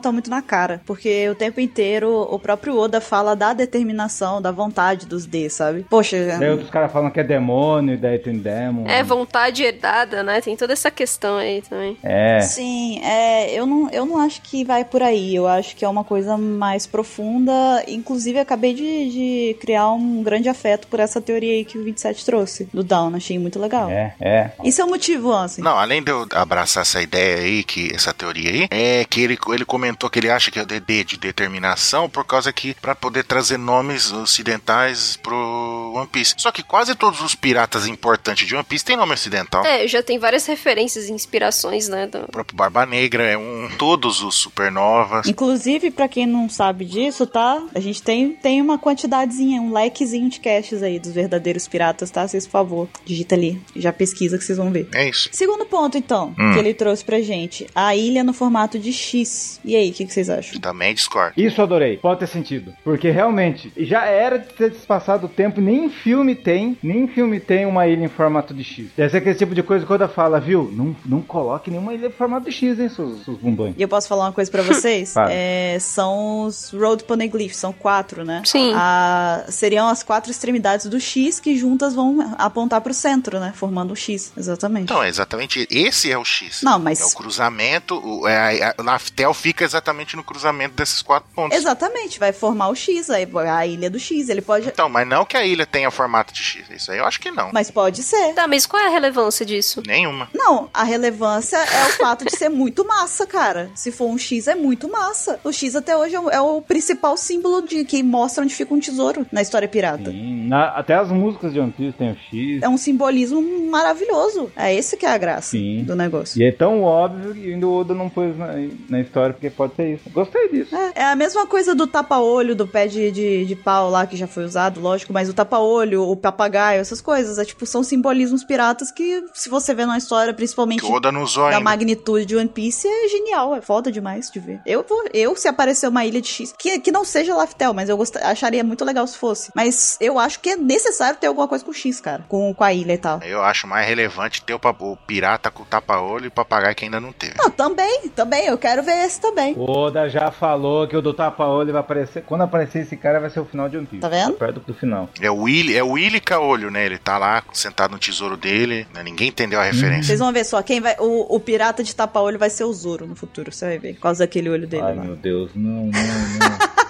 tá muito na cara. Porque o tempo inteiro o próprio Oda fala da determinação, da vontade dos D, sabe? Poxa, Daí outros caras falam que é demônio, e daí tem demon. É, vontade herdada, né? Tem toda essa questão aí também. É. Sim, é, eu, não, eu não acho que vai por aí. Eu acho que é uma coisa mais profunda. Inclusive, acabei de, de criar um grande afeto por essa teoria aí que o 27 trouxe, do Down. Achei muito legal. É, é. Isso é o motivo, Ansem. Não, além de eu abraçar essa ideia aí, que essa teoria aí, é que ele, ele comentou que ele acha que é o DD de determinação por causa que para poder trazer nomes ocidentais pro One Piece. Só que quase todos os piratas importantes de One Piece têm nome ocidental. É, já tem várias referências e inspirações, né? do- O próprio Barba Negra é um. Todos os supernovas. Inclusive, pra quem não sabe disso, tá? A gente tem, tem uma quantidadezinha, um likezinho de caches aí dos verdadeiros piratas, tá? Vocês, por favor, digita ali. Já pesquisa que vocês vão ver. É isso. Segundo ponto, então, Hum. que ele trouxe pra gente. A ilha no formato de X. E aí, o que, que vocês acham? Também discordo. Isso eu adorei. Pode ter sentido. Porque realmente, já era de ter passado o tempo, nem em filme tem, nem em filme tem uma ilha em formato de X. Deve ser aquele tipo de coisa que quando fala, viu? Não, não coloque nenhuma ilha em formato de X, hein, seus, seus bumbões. E eu posso falar uma coisa pra vocês? É, são os Road Poneglyphs, são quatro, né? Sim. A- seriam as quatro extremidades do X que juntas vão apontar pro centro, né? Formando o X, exatamente. Então, é exatamente. Esse é o X. Não, mas- É o cruzamento. O, é, a, a Laftel fica exatamente no cruzamento desses quatro pontos. Exatamente, vai formar o X, aí a ilha do X. Ele pode. Então, mas não que a ilha tenha formato de X. Isso aí eu acho que não. Mas pode ser. Tá, mas qual é a relevância disso? Nenhuma. Não, a relevância é o fato de ser muito massa, cara. Se for um X, é muito massa. O X até hoje é o, é o principal símbolo de que mostra onde fica um tesouro na história pirata. Sim, na- até as músicas de One Piece tem o X. É um simbolismo maravilhoso. É esse que é a graça Sim. do negócio. E é tão óbvio que ainda o Oda não pôs na, na história, porque pode ser isso. Gostei disso. É, é a mesma coisa do tapa-olho, do pé de, de, de pau lá, que já foi usado, lógico, mas o tapa-olho, o papagaio, essas coisas, é tipo, são simbolismos piratas que, se você vê numa história, principalmente Que o Oda não usou da ainda. magnitude de One Piece, é genial, é foda demais de ver. Eu, vou, eu se aparecer uma ilha de X, que, que não seja Laftel, mas eu gost, acharia muito legal se fosse. Mas eu acho que é necessário ter alguma coisa com X, cara, com, com a ilha e tal. Eu acho mais relevante ter o, o pirata com o tapa-olho e o papagaio que ainda não teve. Não, também, também, eu quero ver esse também. O Oda já falou que o do tapa-olho vai aparecer. Quando aparecer esse cara, vai ser o final de One Piece. Tá vendo? Perto do final. É o Willy, é o Willy Caolho, né? Ele tá lá sentado no tesouro dele, né? ninguém entendeu a referência. Vocês vão ver só, quem vai. O, o pirata de tapa-olho vai ser o Zoro no futuro, você vai ver. Por causa daquele olho dele Ai, lá. meu Deus, não, não, não.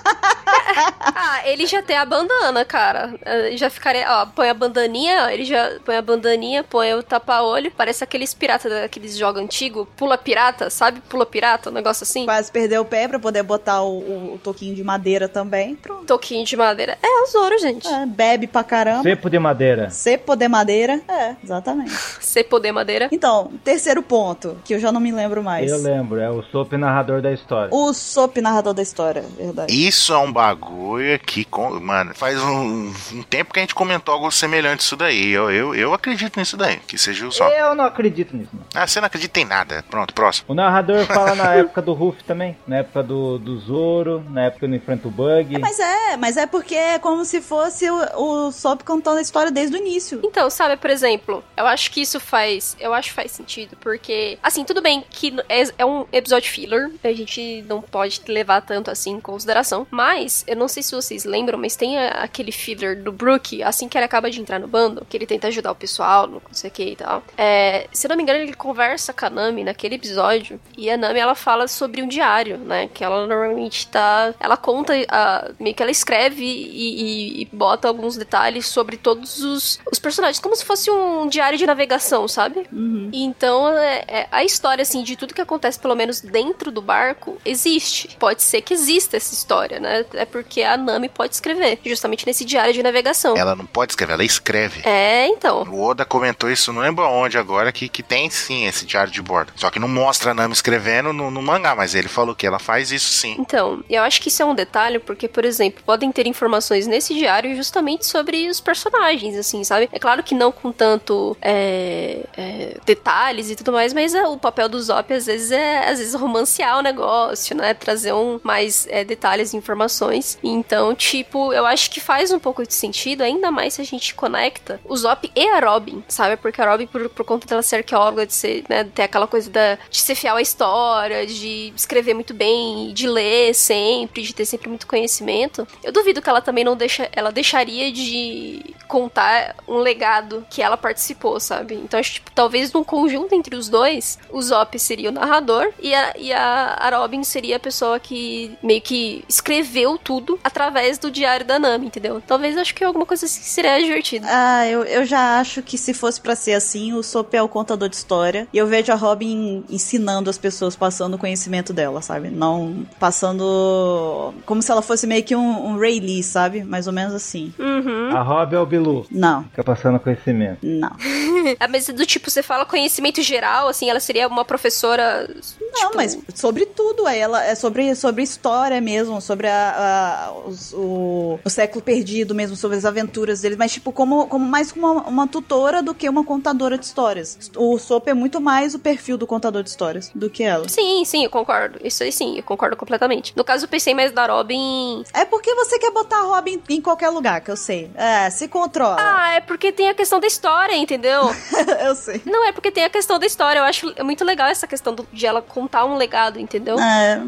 Ah, ele já tem a bandana, cara. Eh, Já ficaria, ó, põe a bandaninha, ó, ele já põe a bandaninha, põe o tapa-olho. Parece aqueles piratas daqueles jogos antigos, pula pirata, sabe? Pula pirata, um negócio assim. Quase perdeu o pé pra poder botar o, o- o toquinho de madeira também. Pronto. Toquinho de madeira. É o Zoro, gente. É, bebe pra caramba. Cepo de madeira. Cepo de madeira. É, exatamente. Se poder madeira. Então, terceiro ponto, que eu já não me lembro mais. Eu lembro, é o Soap narrador da história. O Sop narrador da história, verdade. Isso é um bagulho que, com- mano, faz um, um tempo que a gente comentou algo semelhante isso daí. Eu, eu, eu acredito nisso daí, que seja o só. Eu não acredito nisso, não. Ah, você não acredita em nada. Pronto, próximo. O narrador fala na época do Ruff também, na época do, do Zoro, na época não enfrenta o Bug. Mas é, mas é porque é como se fosse o, o Sop contando a história desde o início. Então, sabe, por exemplo, eu acho que isso faz. Eu acho que faz sentido, porque. Assim, tudo bem que é, é um episódio filler, a gente não pode levar tanto assim em consideração. Mas, eu não sei se vocês lembram, mas tem aquele filler do Brook, assim que ele acaba de entrar no bando, que ele tenta ajudar o pessoal, não sei o que e tal. É, se eu não me engano, ele conversa com a Nami naquele episódio, e a Nami ela fala sobre um diário, né? Que ela normalmente tá. Ela conta, a- meio que ela escreve e, e- e bota alguns detalhes sobre todos os, os personagens, como se fosse um diário de navegação, sabe? Uhum. Então, é- é- a história, assim, de tudo que acontece, pelo menos dentro do barco, existe. Pode ser que exista essa história, né? É porque a Nami pode escrever, justamente nesse diário de navegação. Ela não pode escrever, ela escreve. É, então. O Oda comentou isso, não lembro aonde agora, que, que tem sim esse diário de bordo. Só que não mostra a Nami escrevendo no, no mangá, mas ele falou que ela faz isso sim. Então, eu acho que isso é um detalhe, porque, por exemplo, podem ter informações nesse diário justamente sobre os personagens, assim, sabe? É claro que não com tanto é, é, detalhes e tudo mais, mas é, o papel do Zop às vezes é às vezes romancear o negócio, né? Trazer um mais é, detalhes e informações. Então, tipo, eu acho que faz um pouco de sentido, ainda mais se a gente conecta o Zop e a Robin, sabe? Porque a Robin, por, por conta dela ser arqueóloga, de ser, né, ter aquela coisa da, de ser fiel à história, de escrever muito bem, de ler sempre, de ter sempre muito conhecimento, eu duvido que ela também não deixa, ela deixaria de contar um legado que ela participou, sabe? Então acho que tipo, talvez num conjunto entre os dois, o Zop seria o narrador e a, e a, a Robin seria a pessoa que meio que escreveu tudo através do diário da Nami, entendeu? Talvez acho que alguma coisa assim seria divertida. Ah, eu, eu já acho que se fosse pra ser assim, o Sop é o contador de história. E eu vejo a Robin ensinando as pessoas, passando o conhecimento dela, sabe? Não passando. Como se ela fosse meio que um, um Ray Lee, sabe? Mais ou menos assim. Uhum. A Rob é o Bilu. Não, Fica passando conhecimento. não. Ah, mas do tipo, você fala conhecimento geral, assim, ela seria uma professora. Não, tipo, mas sobre tudo, é ela é sobre, sobre história mesmo, sobre a, a- os- o, o século perdido mesmo, sobre as aventuras deles, mas tipo, como, como mais como uma, uma tutora do que uma contadora de histórias. O Sop é muito mais o perfil do contador de histórias do que ela. Sim, sim, eu concordo. Isso aí sim, eu concordo completamente. No caso, eu pensei mais da Robin. É porque você quer botar a Robin em qualquer lugar, que eu sei. É, se controla. Ah, é porque tem a questão da história, entendeu? eu sei. Não, é porque tem a questão da história. Eu acho muito legal essa questão do- de ela contar um legado, entendeu? É.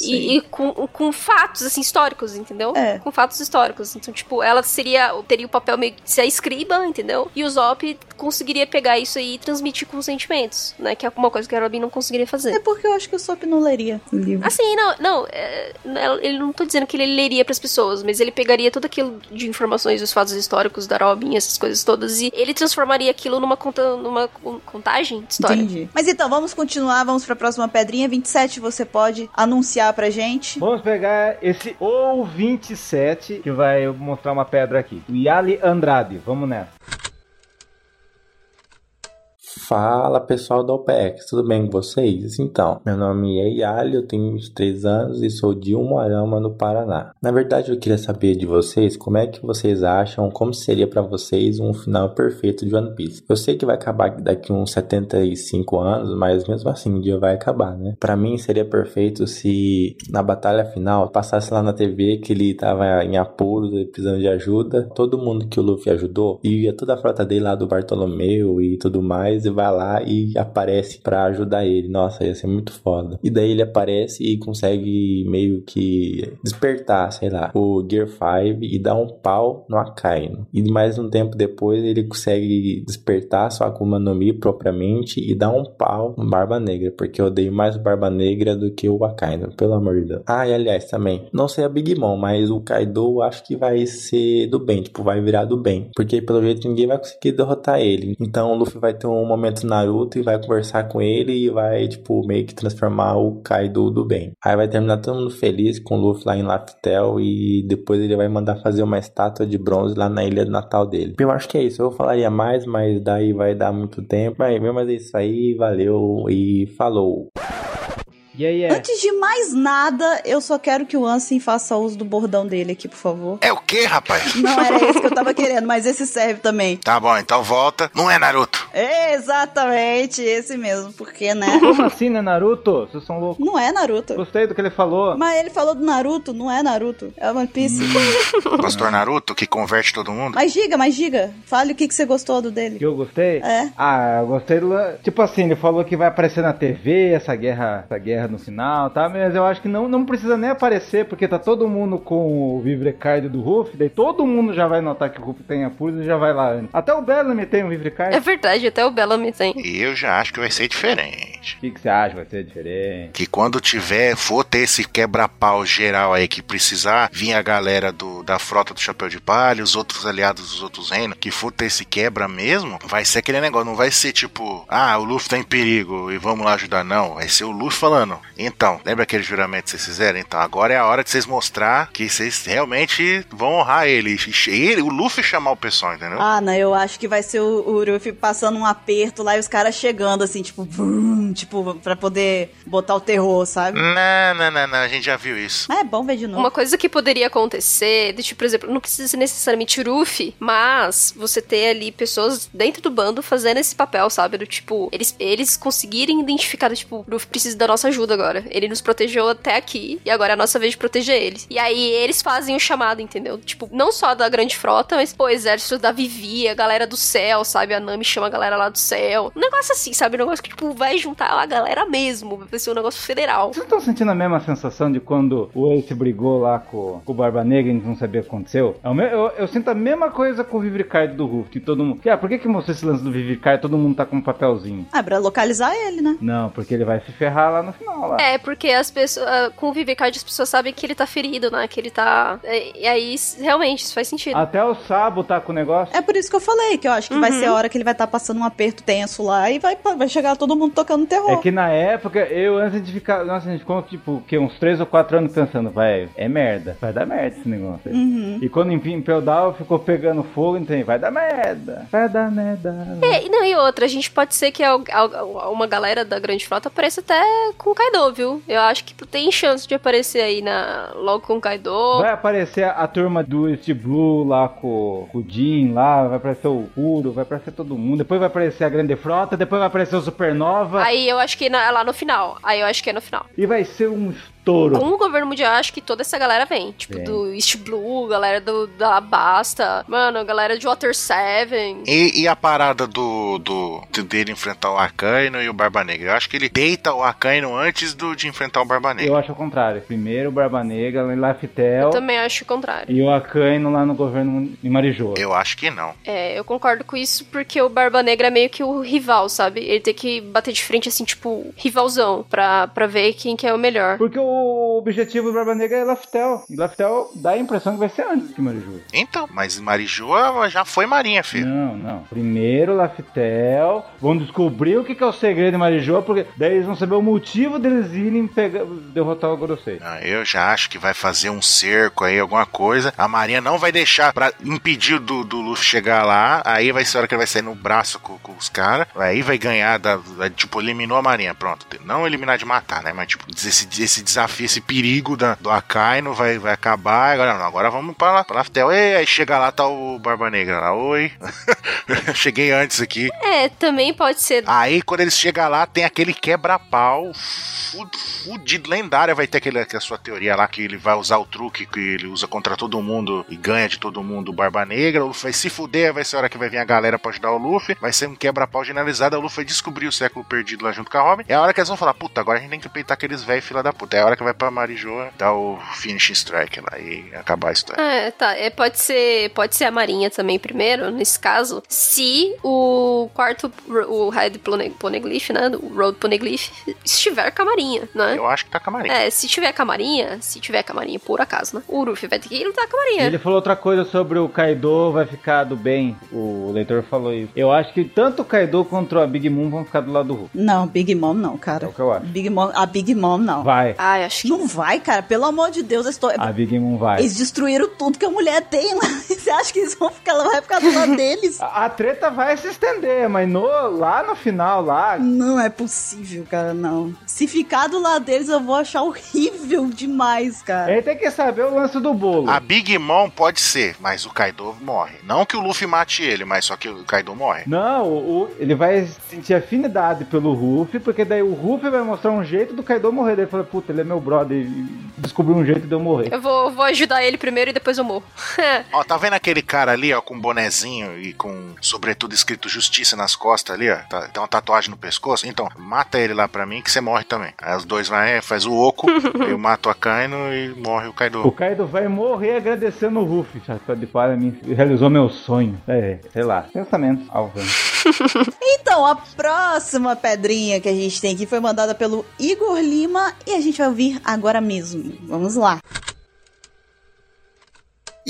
E, e com, com fatos, assim, históricos, entendeu? É. Com fatos históricos. Então, tipo, ela seria, teria o papel meio de ser a escriba, entendeu? E o Zop conseguiria pegar isso aí e transmitir com sentimentos, né? Que é uma coisa que a Robin não conseguiria fazer. É porque eu acho que o Sop não leria o livro. Assim, não, não, é, ele não tô dizendo que ele leria pras pessoas, mas ele pegaria tudo aquilo de informações dos fatos históricos da Robin, essas coisas todas, e ele transformaria aquilo numa conta, numa con- contagem de história. Entendi. Mas então, vamos continuar, vamos pra próxima pedrinha. 27, você pode anunciar pra gente. Vamos pegar esse ou 27 que vai mostrar uma pedra aqui. O Yali Andrade. Vamos nessa. Fala pessoal da OPEX, tudo bem com vocês? Então, meu nome é Yali, eu tenho 23 anos e sou de Umuarama, no Paraná. Na verdade, eu queria saber de vocês como é que vocês acham, como seria para vocês um final perfeito de One Piece. Eu sei que vai acabar daqui uns 75 anos, mas mesmo assim, um dia vai acabar, né? Para mim seria perfeito se na batalha final passasse lá na TV que ele tava em apuros, precisando de ajuda, todo mundo que o Luffy ajudou, e ia toda a frota dele lá do Bartolomeu e tudo mais, e vai lá e aparece para ajudar ele. Nossa, ia ser muito foda. E daí ele aparece e consegue meio que despertar, sei lá, o Gear 5 e dar um pau no Akainu. E mais um tempo depois ele consegue despertar sua Akuma no Mi propriamente e dar um pau no Barba Negra, porque eu odeio mais o Barba Negra do que o Akainu, pelo amor de Deus. Ah, e aliás, também, não sei a Big Mom, mas o Kaido acho que vai ser do bem, tipo, vai virar do bem, porque pelo jeito ninguém vai conseguir derrotar ele. Então o Luffy vai ter um momento Naruto e vai conversar com ele e vai, tipo, meio que transformar o Kaido do bem. Aí vai terminar todo mundo feliz com o Luffy lá em Laftel e depois ele vai mandar fazer uma estátua de bronze lá na ilha natal dele. Eu acho que é isso, eu falaria mais, mas daí vai dar muito tempo. Mas, mas é isso aí, valeu e falou. E aí é. Antes de mais nada, eu só quero que o Ansem faça uso do bordão dele aqui, por favor. É o que, rapaz? Não era esse que eu tava querendo, mas esse serve também. Tá bom, então volta. Não é Naruto. Exatamente, esse mesmo, porque, né? Como assim, né, Naruto? Vocês são loucos. Não é Naruto. Gostei do que ele falou. Mas ele falou do Naruto, não é Naruto. É One Piece. Pastor Naruto, que converte todo mundo. mas diga, mas diga. Fale o que, que você gostou do dele. Que eu gostei? É. Ah, eu gostei do. Tipo assim, ele falou que vai aparecer na TV essa guerra, essa guerra no final, tá? Mas eu acho que não, não precisa nem aparecer, porque tá todo mundo com o Vivrecard do Ruff, daí todo mundo já vai notar que o Ruff tem a pulsa e já vai lá antes. Até o Bellamy tem o Vivrecard. É verdade, até o Bellamy tem. E eu já acho que vai ser diferente. O que, que você acha? Vai ser diferente? Que quando tiver, for ter esse quebra-pau geral aí que precisar, vir a galera do, da frota do Chapéu de Palha, os outros aliados dos outros reinos, que for ter esse quebra mesmo, vai ser aquele negócio, não vai ser tipo, ah, o Luffy tá em perigo e vamos lá ajudar, não. Vai ser o Luffy falando, então, lembra aquele juramento que vocês fizeram? Então, agora é a hora de vocês mostrar que vocês realmente vão honrar ele. E ele, o Luffy chamar o pessoal, entendeu? Ah, não, eu acho que vai ser o, o Ruffy passando um aperto lá e os caras chegando assim, tipo, vrum, tipo, pra poder botar o terror, sabe? Não, não, não, não, a gente já viu isso. Mas é bom ver de novo. Uma coisa que poderia acontecer, de, tipo, por exemplo, não precisa ser necessariamente Ruffy, mas você ter ali pessoas dentro do bando fazendo esse papel, sabe? Do tipo, eles, eles conseguirem identificar, tipo, o Ruffy precisa da nossa ajuda agora. Ele nos protegeu até aqui e agora é a nossa vez de proteger eles. E aí eles fazem o chamado, entendeu? Tipo, não só da grande frota, mas, pô, exército da Vivi, a galera do céu, sabe? A Nami chama a galera lá do céu. Um negócio assim, sabe? Um negócio que, tipo, vai juntar a galera mesmo. Vai ser um negócio federal. Vocês estão sentindo a mesma sensação de quando o Ace brigou lá com, com o Barba Negra e a gente não sabia o que aconteceu? É me- eu, eu sinto a mesma coisa com o Vivricard do Ruff, que todo mundo... Ah, por que que mostrou esse lance do Vivricard e todo mundo tá com um papelzinho? Ah, pra localizar ele, né? Não, porque ele vai se ferrar lá no final, lá. É, porque as pessoas, ah, com as pessoas sabem que ele tá ferido, né? Que ele tá. E, e aí, realmente, isso faz sentido. Até o Sabo tá com o negócio. É por isso que eu falei, que eu acho que vai ser a hora que ele vai estar passando um aperto tenso lá e vai, vai chegar todo mundo tocando terror. É que na época, eu antes de ficar. Nossa, a gente ficou tipo, que uns 3 ou 4 anos pensando, vai, é merda. Vai dar merda esse negócio. aí. Uhum. E quando enfim Impel Down ficou pegando fogo, então vai dar merda. Vai dar merda. É, e não, e outra, a gente pode ser que uma galera da Grande Frota apareça até com o Kaido, viu? Eu acho que tem chance de aparecer aí na, logo com o Kaido. Vai aparecer a turma do East Blue lá com, com o Jin lá, vai aparecer o Kuro, vai aparecer todo mundo. Depois vai aparecer a Grande Frota, depois vai aparecer o Supernova. Aí eu acho que na- é lá no final. Aí eu acho que é no final. E vai ser um estouro. Com o governo mundial, acho que toda essa galera vem. Tipo, Vem. do East Blue, galera do, da Basta, mano, galera de Water 7. E, e a parada do, do de- dele enfrentar o Akaino e o Barba Negra? Eu acho que ele deita o Akaino antes do, de enfrentar o Barba Negra. Eu acho o contrário. Primeiro o Barba Negra lá em Laftel Eu também acho o contrário. e o Akaino lá no governo em Marijoa. Eu acho que não. É, eu concordo com isso porque o Barba Negra é meio que o rival, sabe? Ele tem que bater de frente, assim, tipo, rivalzão, pra, pra ver quem que é o melhor. Porque o, o objetivo do Barba Negra é Laftel. E Laftel dá a impressão que vai ser antes que Marijoa. Então, mas Marijoa já foi marinha, filho. Não, não. Primeiro Laftel, vão descobrir o que é o segredo de Marijoa, porque daí eles vão saber o motivo deles irem pegar, derrotar o Gorosei. Ah, eu já acho que vai fazer um cerco aí, alguma coisa. A Marinha não vai deixar pra impedir do, do Luffy chegar lá. Aí vai ser a hora que ele vai sair no braço com, com os caras. Aí vai ganhar, da, da- tipo, eliminou a Marinha. Pronto. Não eliminar de matar, né? Mas, tipo, esse, esse desafio, esse perigo da, do Akainu vai, vai acabar. Agora não, agora vamos pra, lá, pra Laftel. E aí chega lá, tá o Barba Negra lá. Oi. Cheguei antes aqui. É, também pode ser. Aí, quando eles chegam lá, tem aquele quebra-pau fu- fudido, lendário. Vai ter aquele, aquela sua teoria lá que ele vai usar o truque que ele usa contra todo mundo e ganha de todo mundo o Barba Negra. O Luffy vai se fuder, vai ser a hora que vai vir a galera pra ajudar o Luffy. Vai ser um quebra-pau generalizado. O Luffy vai descobrir o século perdido lá junto com a Robin. É a hora que eles vão falar: puta, agora a gente tem que peitar aqueles velhos fila da puta. É a hora que vai pra Marijoa dar o finishing strike lá e acabar a história. É, tá. É, pode ser, pode ser a Marinha também primeiro, nesse caso, se o quarto, o Red Pone- Poneglyph, né, o Road Poneglyph, estiver com a Marinha, né? Eu acho que tá com a Marinha. É, se tiver com a Marinha, se tiver com a Marinha, por acaso, né? O Luffy vai ter que lutar com a Marinha. ele falou outra coisa sobre o Kaido vai ficar do bem. O leitor falou isso. Eu acho que tanto o Kaido quanto a Big Mom vão ficar do lado do Hulk. Não, Big Mom não, É cara. o que eu acho. Big Mom, a Big Mom não. Vai. Ai, acho que Não vai, cara. Pelo amor de Deus, a história. A Big Mom vai. Eles destruíram tudo que a mulher tem lá. Você acha que eles vão ficar, ela vai ficar do lado deles? A, a treta vai se estender, mas no, lá no final, lá. Não é possível, cara, não. Se ficar do lado deles, eu vou achar horrível demais, cara. gente tem que saber o lance do bolo. A Big Mom pode ser, mas o Kaido morre. Não que o Luffy mate ele, mas só que o Kaido morre. Não, o, o- ele vai sentir afinidade pelo Ruffy, porque daí o Ruffy vai mostrar um jeito do Kaido morrer. Daí ele fala, puta, ele é meu brother. Descobriu um jeito de eu morrer. eu vou, vou ajudar ele primeiro e depois eu morro. Ó, tá vendo aquele cara ali, ó, com bonezinho e com sobretudo escrito justiça nas costas ali, ó? Tá- tem uma tatuagem no pescoço? Então, mata ele lá pra mim que você morre também. Aí os dois vai, faz o oco, eu mato a Kaino e morre o O Kaido. Kaido vai morrer agradecendo o Ruffy. Chapéu de palha me realizou meu sonho. É, sei lá. Pensamento. Alvan. Então, a próxima pedrinha que a gente tem aqui foi mandada pelo Igor Lima e a gente vai ouvir agora mesmo. Vamos lá.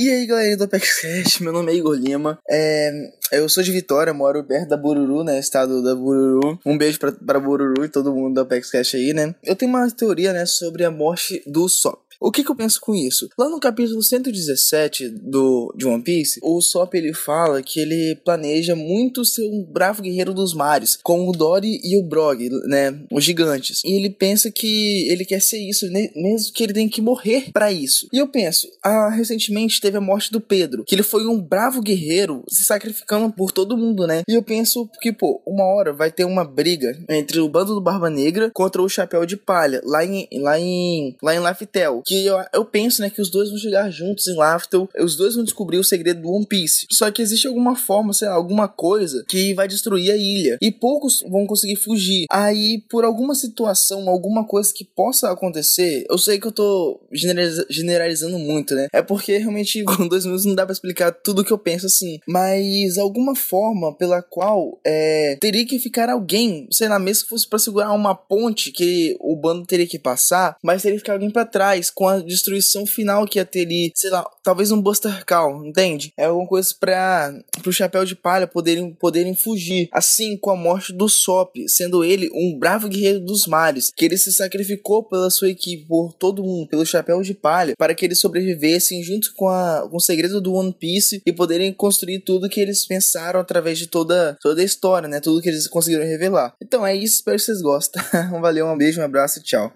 E aí, galerinha do ApexCast, meu nome é Igor Lima. É, eu sou de Vitória, moro perto da Bururu, né? Estado da Bururu. Um beijo pra, pra Bururu e todo mundo do ApexCast aí, né? Eu tenho uma teoria, né, sobre a morte do Sop. O que, que eu penso com isso? Lá no capítulo 117 do, de One Piece, o Sop ele fala que ele planeja muito ser um bravo guerreiro dos mares, com o Dory e o Brog, né? Os gigantes. E ele pensa que ele quer ser isso, mesmo que ele tenha que morrer pra isso. E eu penso, ah, recentemente teve a morte do Pedro, que ele foi um bravo guerreiro se sacrificando por todo mundo, né? E eu penso que, pô, uma hora vai ter uma briga entre o bando do Barba Negra contra o Chapéu de Palha, lá em, lá em, lá em Laftel. Que eu, eu penso, né, que os dois vão chegar juntos em Laftel, os dois vão descobrir o segredo do One Piece. Só que existe alguma forma, sei lá, alguma coisa que vai destruir a ilha. E poucos vão conseguir fugir. Aí, por alguma situação, alguma coisa que possa acontecer, eu sei que eu tô generaliza- generalizando muito, né? É porque realmente com dois minutos não dá pra explicar tudo que eu penso assim. Mas alguma forma pela qual é, teria que ficar alguém, sei lá, mesmo que fosse pra segurar uma ponte que o bando teria que passar, mas teria que ficar alguém pra trás com a destruição final que ia ter ali, sei lá, talvez um Buster Call, entende? É alguma coisa pra pro chapéu de palha poderem poderem fugir. Assim com a morte do Sop, sendo ele um bravo guerreiro dos mares, que ele se sacrificou pela sua equipe, por todo mundo, pelo chapéu de palha, para que eles sobrevivessem junto com, a, com o segredo do One Piece e poderem construir tudo que eles pensaram através de toda, toda a história, né? Tudo que eles conseguiram revelar. Então é isso, espero que vocês gostem. Valeu, um beijo, um abraço e tchau.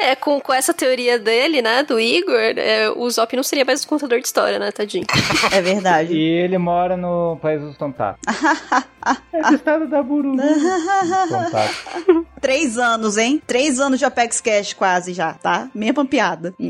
É, com, com essa teoria dele, né, do Igor, é, o Zop não seria mais um contador de história, né, tadinho. É verdade. E ele mora no País dos Tontatos. é do estado da Buru. Três anos, hein? Três anos de Apex Cash quase já, tá? Mesma piada.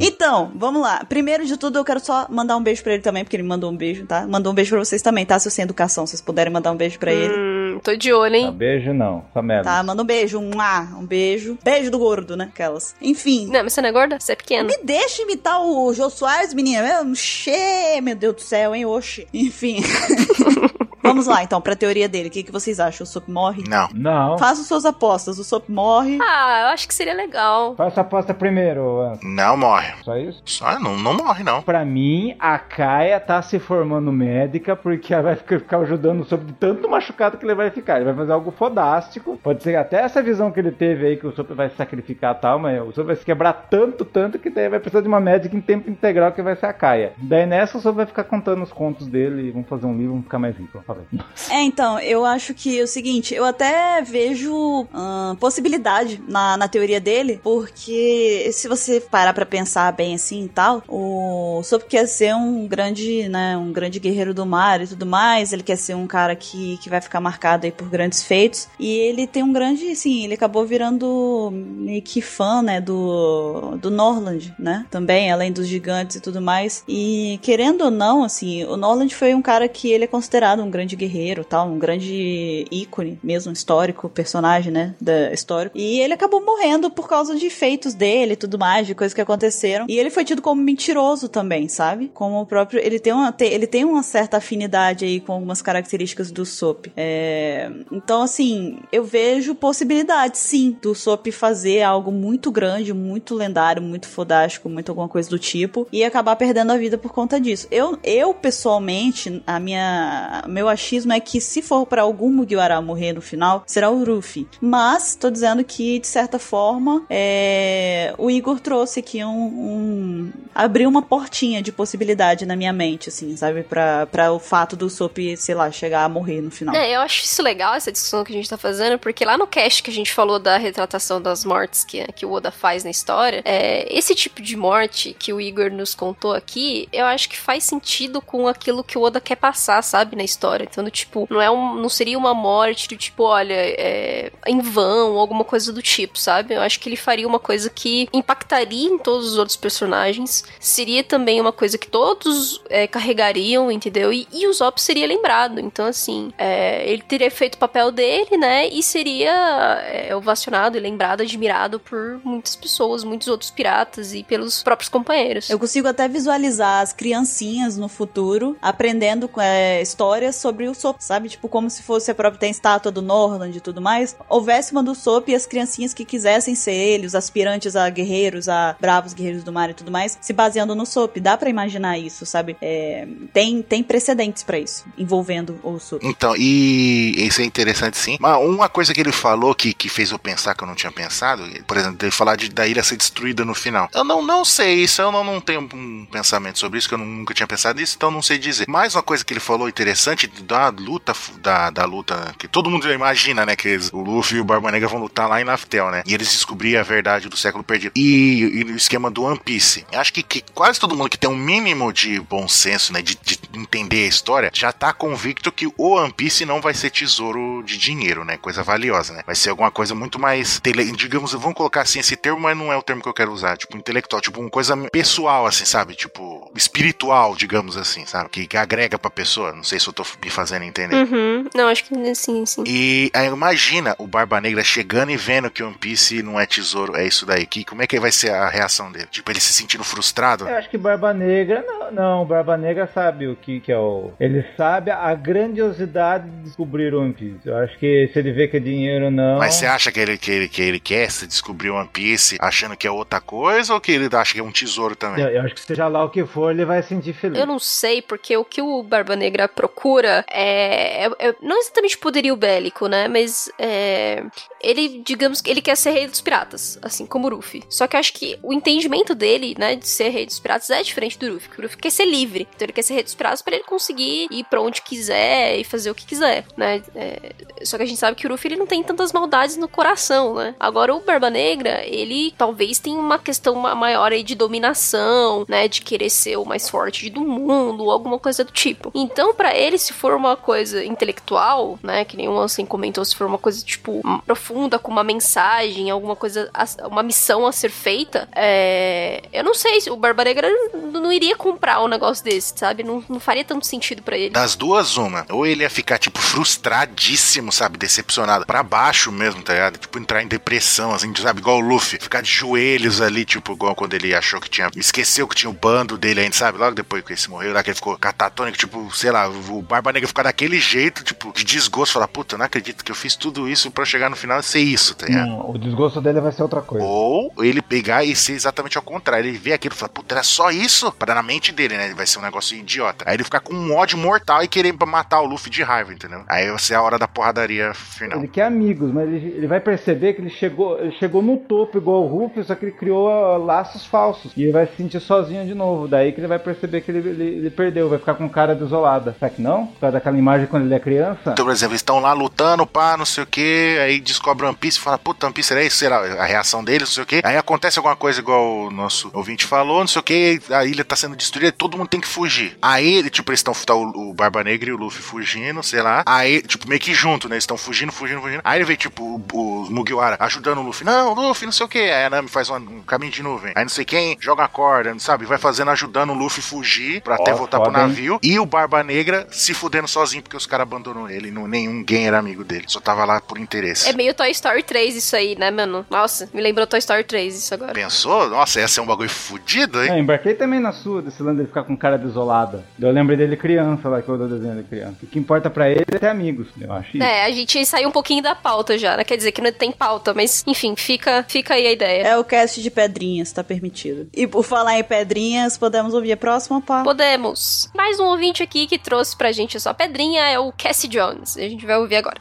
Então, vamos lá. Primeiro de tudo, eu quero só mandar um beijo pra ele também, porque ele mandou um beijo, tá? Mandou um beijo pra vocês também, tá? Se você tem educação, vocês puderem mandar um beijo pra ele. Tô de olho, Tá, hein? beijo não, só merda. Tá, manda um beijo, um ah, um beijo. Beijo do gordo, né? Aquelas. Enfim. Não, mas você não é gorda? Você é pequeno. Me deixa imitar o Jô Soares, menina. Meu, Xê, meu Deus do céu, hein? Oxi. Enfim. Vamos lá, então, pra teoria dele. O que, que vocês acham? O Sop morre? Não. Não. Façam suas apostas. O Sop morre. Ah, eu acho que seria legal. Faça a aposta primeiro, Anson. Não morre. Só isso? Só não, não morre, não. Pra mim, a Kaia tá se formando médica porque ela vai ficar, ficar ajudando o Sop de tanto machucado que ele vai ficar. Ele vai fazer algo fodástico. Pode ser até essa visão que ele teve aí que o Sop vai se sacrificar e tal, mas o Sop vai se quebrar tanto, tanto que daí vai precisar de uma médica em tempo integral que vai ser a Kaia. Daí nessa o Sop vai ficar contando os contos dele e vão fazer um livro, vão ficar mais ricos. Falei. É, então, eu acho que é o seguinte, eu até vejo ahn, possibilidade na, na teoria dele, porque se você parar pra pensar bem assim e tal, o Sop quer ser um grande, né, um grande guerreiro do mar e tudo mais, ele quer ser um cara que, que vai ficar marcado aí por grandes feitos, e ele tem um grande, assim, ele acabou virando meio que fã, né, do, do Norland, né, também, além dos gigantes e tudo mais, e querendo ou não, assim, o Norland foi um cara que ele é considerado um grande guerreiro, tal, um grande ícone, mesmo histórico, personagem, né, da história. E ele acabou morrendo por causa de feitos dele tudo mais, de coisas que aconteceram. E ele foi tido como mentiroso também, sabe? Como o próprio, ele tem uma, ele tem uma certa afinidade aí com algumas características do Sop. É, então, assim, eu vejo possibilidade, sim, do Sop fazer algo muito grande, muito lendário, muito fodástico, muito alguma coisa do tipo, e acabar perdendo a vida por conta disso. Eu, eu pessoalmente, a minha, meu achismo é que se for pra algum Mugiwara morrer no final, será o Ruffy. Mas, tô dizendo que, de certa forma, é, o Igor trouxe aqui um, um- abriu uma portinha de possibilidade na minha mente, assim, sabe? Pra o fato do Sop, sei lá, chegar a morrer no final. É, eu acho isso legal, essa discussão que a gente tá fazendo, porque lá no cast que a gente falou da retratação das mortes que, que o Oda faz na história, é, esse tipo de morte que o Igor nos contou aqui, eu acho que faz sentido com aquilo que o Oda quer passar, sabe, na história. Então, tipo, não, é um, não seria uma morte do tipo, olha, é, em vão, alguma coisa do tipo, sabe? Eu acho que ele faria uma coisa que impactaria em todos os outros personagens, seria também uma coisa que todos é, carregariam, entendeu? E, e o Zop seria lembrado. Então, assim, é, ele teria feito o papel dele, né? E seria é, ovacionado lembrado, admirado por muitas pessoas, muitos outros piratas e pelos próprios companheiros. Eu consigo até visualizar as criancinhas no futuro aprendendo é, histórias sobre o Sop, sabe? Tipo, como se fosse a própria tem estátua do Norland e tudo mais. Houvesse uma do Sop e as criancinhas que quisessem ser ele, os aspirantes a guerreiros, a bravos guerreiros do mar e tudo mais, se baseando no Sop. Dá pra imaginar isso, sabe? É, tem, tem precedentes pra isso, envolvendo o Sop. Então, e isso é interessante sim. Mas uma coisa que ele falou que, que fez eu pensar que eu não tinha pensado, por exemplo, ele falar de, da ilha ser destruída no final. Eu não, não sei isso, eu não, não tenho um pensamento sobre isso, que eu nunca tinha pensado nisso, então não sei dizer. Mais uma coisa que ele falou interessante da luta, da, da luta, que todo mundo imagina, né, que eles- o Luffy e o Barba Negra vão lutar lá em Naftel, né, e eles descobriram a verdade do século perdido. E, e o esquema do One Piece. Acho que, que quase todo mundo que tem um mínimo de bom senso, né, de, de entender a história, já tá convicto que o One Piece não vai ser tesouro de dinheiro, né, coisa valiosa, né, vai ser alguma coisa muito mais, tele, digamos, vamos colocar assim esse termo, mas não é o termo que eu quero usar, tipo, intelectual, tipo, uma coisa pessoal, assim, sabe, tipo, espiritual, digamos assim, sabe, que, que agrega pra pessoa, não sei se eu tô me fazendo entender. Uhum. Não, acho que sim, sim. E aí imagina o Barba Negra chegando e vendo que One Piece não é tesouro, é isso daí. Que, como é que vai ser a reação dele? Tipo, ele se sentindo frustrado? Eu acho que Barba Negra, não, não, Barba Negra sabe o que, que é o. Ele sabe a grandiosidade de descobrir o One Piece. Eu acho que se ele vê que é dinheiro não. Mas você acha que ele, que, ele, que ele quer se descobrir One Piece achando que é outra coisa ou que ele acha que é um tesouro também? Eu, eu acho que seja lá o que for, ele vai sentir feliz. Eu não sei, porque o que o Barba Negra procura é, é- é- não exatamente poderio bélico, né? Mas é, ele, digamos que ele quer ser rei dos piratas, assim como o Luffy. Só que eu acho que o entendimento dele, né, de ser rei dos piratas é diferente do porque O Luffy quer ser livre, então ele quer ser rei dos piratas pra ele conseguir ir pra onde quiser e fazer o que quiser, né? É, só que a gente sabe que o Luffy ele não tem tantas maldades no coração, né? Agora o Barba Negra, ele talvez tenha uma questão ma- maior aí de dominação, né? De querer ser o mais forte do mundo, alguma coisa do tipo. Então, pra ele, se for uma coisa intelectual, né? Que o Ansem comentou, se for uma coisa, tipo, profunda, com uma mensagem, alguma coisa, uma missão a ser feita, é... eu não sei, se o Barba Negra não iria comprar um negócio desse, sabe? Não, não faria tanto sentido pra ele. Das duas, uma. Ou ele ia ficar, tipo, frustradíssimo, sabe? Decepcionado. Pra baixo mesmo, tá ligado? Tipo, entrar em depressão, assim, sabe? Igual o Luffy. Ficar de joelhos ali, tipo, igual quando ele achou que tinha. Esqueceu que tinha o bando dele ainda, sabe? Logo depois que ele se morreu, lá que ele ficou catatônico, tipo, sei lá, o Barba Negra ficar daquele jeito, tipo, de desgosto. Falar, puta, eu não acredito que eu fiz tudo isso pra chegar no final e ser isso, tá ligado? Não, o desgosto dele vai ser outra coisa. Ou ele pegar e ser exatamente ao contrário. Ele vê aquilo e fala, puta, era só isso? Para na mente dele, né? Ele vai ser um negócio idiota. Aí ele ficar com um ódio mortal e querer matar o Luffy de raiva, entendeu? Aí vai ser a hora da porradaria final. Ele quer amigos, mas ele, ele vai perceber que ele chegou, ele chegou no topo igual o Ruffy, só que ele criou laços falsos. E ele vai se sentir sozinho de novo. Daí que ele vai perceber que ele, ele, ele perdeu, vai ficar com cara desolada. Será que não? Daquela imagem quando ele é criança? Então, por exemplo, eles estão lá lutando, pá, não sei o que, aí descobre One Piece e fala, puta, One Piece era isso, será a reação dele, não sei o que. Aí acontece alguma coisa igual o nosso ouvinte falou, não sei o que, a ilha tá sendo destruída, todo mundo tem que fugir. Aí, tipo, eles estão, tá o, o Barba Negra e o Luffy fugindo, sei lá. Aí, tipo, meio que junto, né? Eles estão fugindo, fugindo, fugindo. Aí ele vê, tipo, o, o Mugiwara ajudando o Luffy. Não, Luffy, não sei o que. Aí a Nami faz um, um caminho de nuvem. Aí não sei quem joga a corda, sabe? Vai fazendo, ajudando o Luffy fugir pra até Ó, voltar foda, pro hein? navio. E o Barba Negra se fudendo sozinho porque os caras abandonou ele. Não, nenhum game era amigo dele. Só tava lá por interesse. É meio Toy Story 3 isso aí, né, mano? Nossa, me lembrou Toy Story 3 isso agora. Pensou? Nossa, ia ser um bagulho fudido, hein? É, embarquei também na sua, desse lance dele ficar com cara desolada. Eu lembrei dele criança lá, que eu dou desenho dele criança. O que importa pra ele é ter amigos, eu acho. isso. É, a gente saiu um pouquinho da pauta já, né? Quer dizer que não tem pauta, mas enfim, fica, fica aí a ideia. É o cast de pedrinhas, tá permitido. E por falar em pedrinhas, podemos ouvir a próxima, pá? Podemos. Mais um ouvinte aqui que trouxe pra gente a sua pedrinha é o Cassie Jones. A gente vai ouvir agora.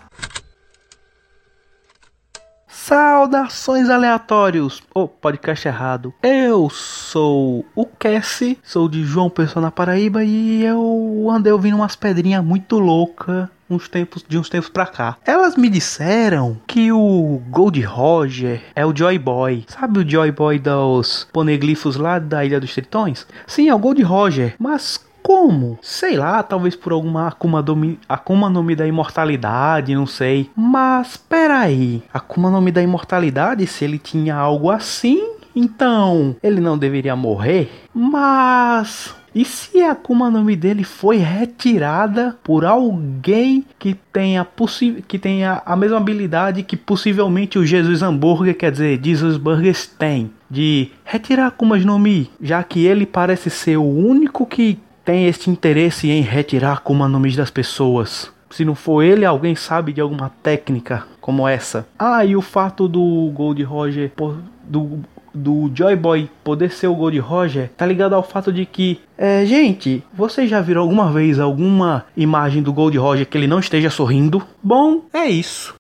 Saudações aleatórios! O podcast errado. Eu sou o Cassie, sou de João Pessoa na Paraíba e eu andei ouvindo umas pedrinhas muito loucas uns tempos de uns tempos pra cá. Elas me disseram que o Gold Roger é o Joy Boy. Sabe o Joy Boy dos poneglifos lá da Ilha dos Tritões? Sim, é o Gold Roger. Mas como? Sei lá, talvez por alguma Akuma, domi, Akuma no Mi da imortalidade, não sei. Mas peraí, Akuma no Mi da imortalidade, se ele tinha algo assim, então ele não deveria morrer? Mas e se a Akuma no Mi dele foi retirada por alguém que tenha, que tenha a mesma habilidade que possivelmente o Jesus Hambúrguer, quer dizer, Jesus Burgers tem? De retirar Akumas no Mi, já que ele parece ser o único que tem este interesse em retirar Mi das pessoas. Se não for ele, alguém sabe de alguma técnica como essa. Ah, e o fato do Gold Roger, do, do Joy Boy poder ser o Gold Roger, tá ligado ao fato de que, é, gente, vocês já viram alguma vez alguma imagem do Gold Roger que ele não esteja sorrindo? Bom, é isso.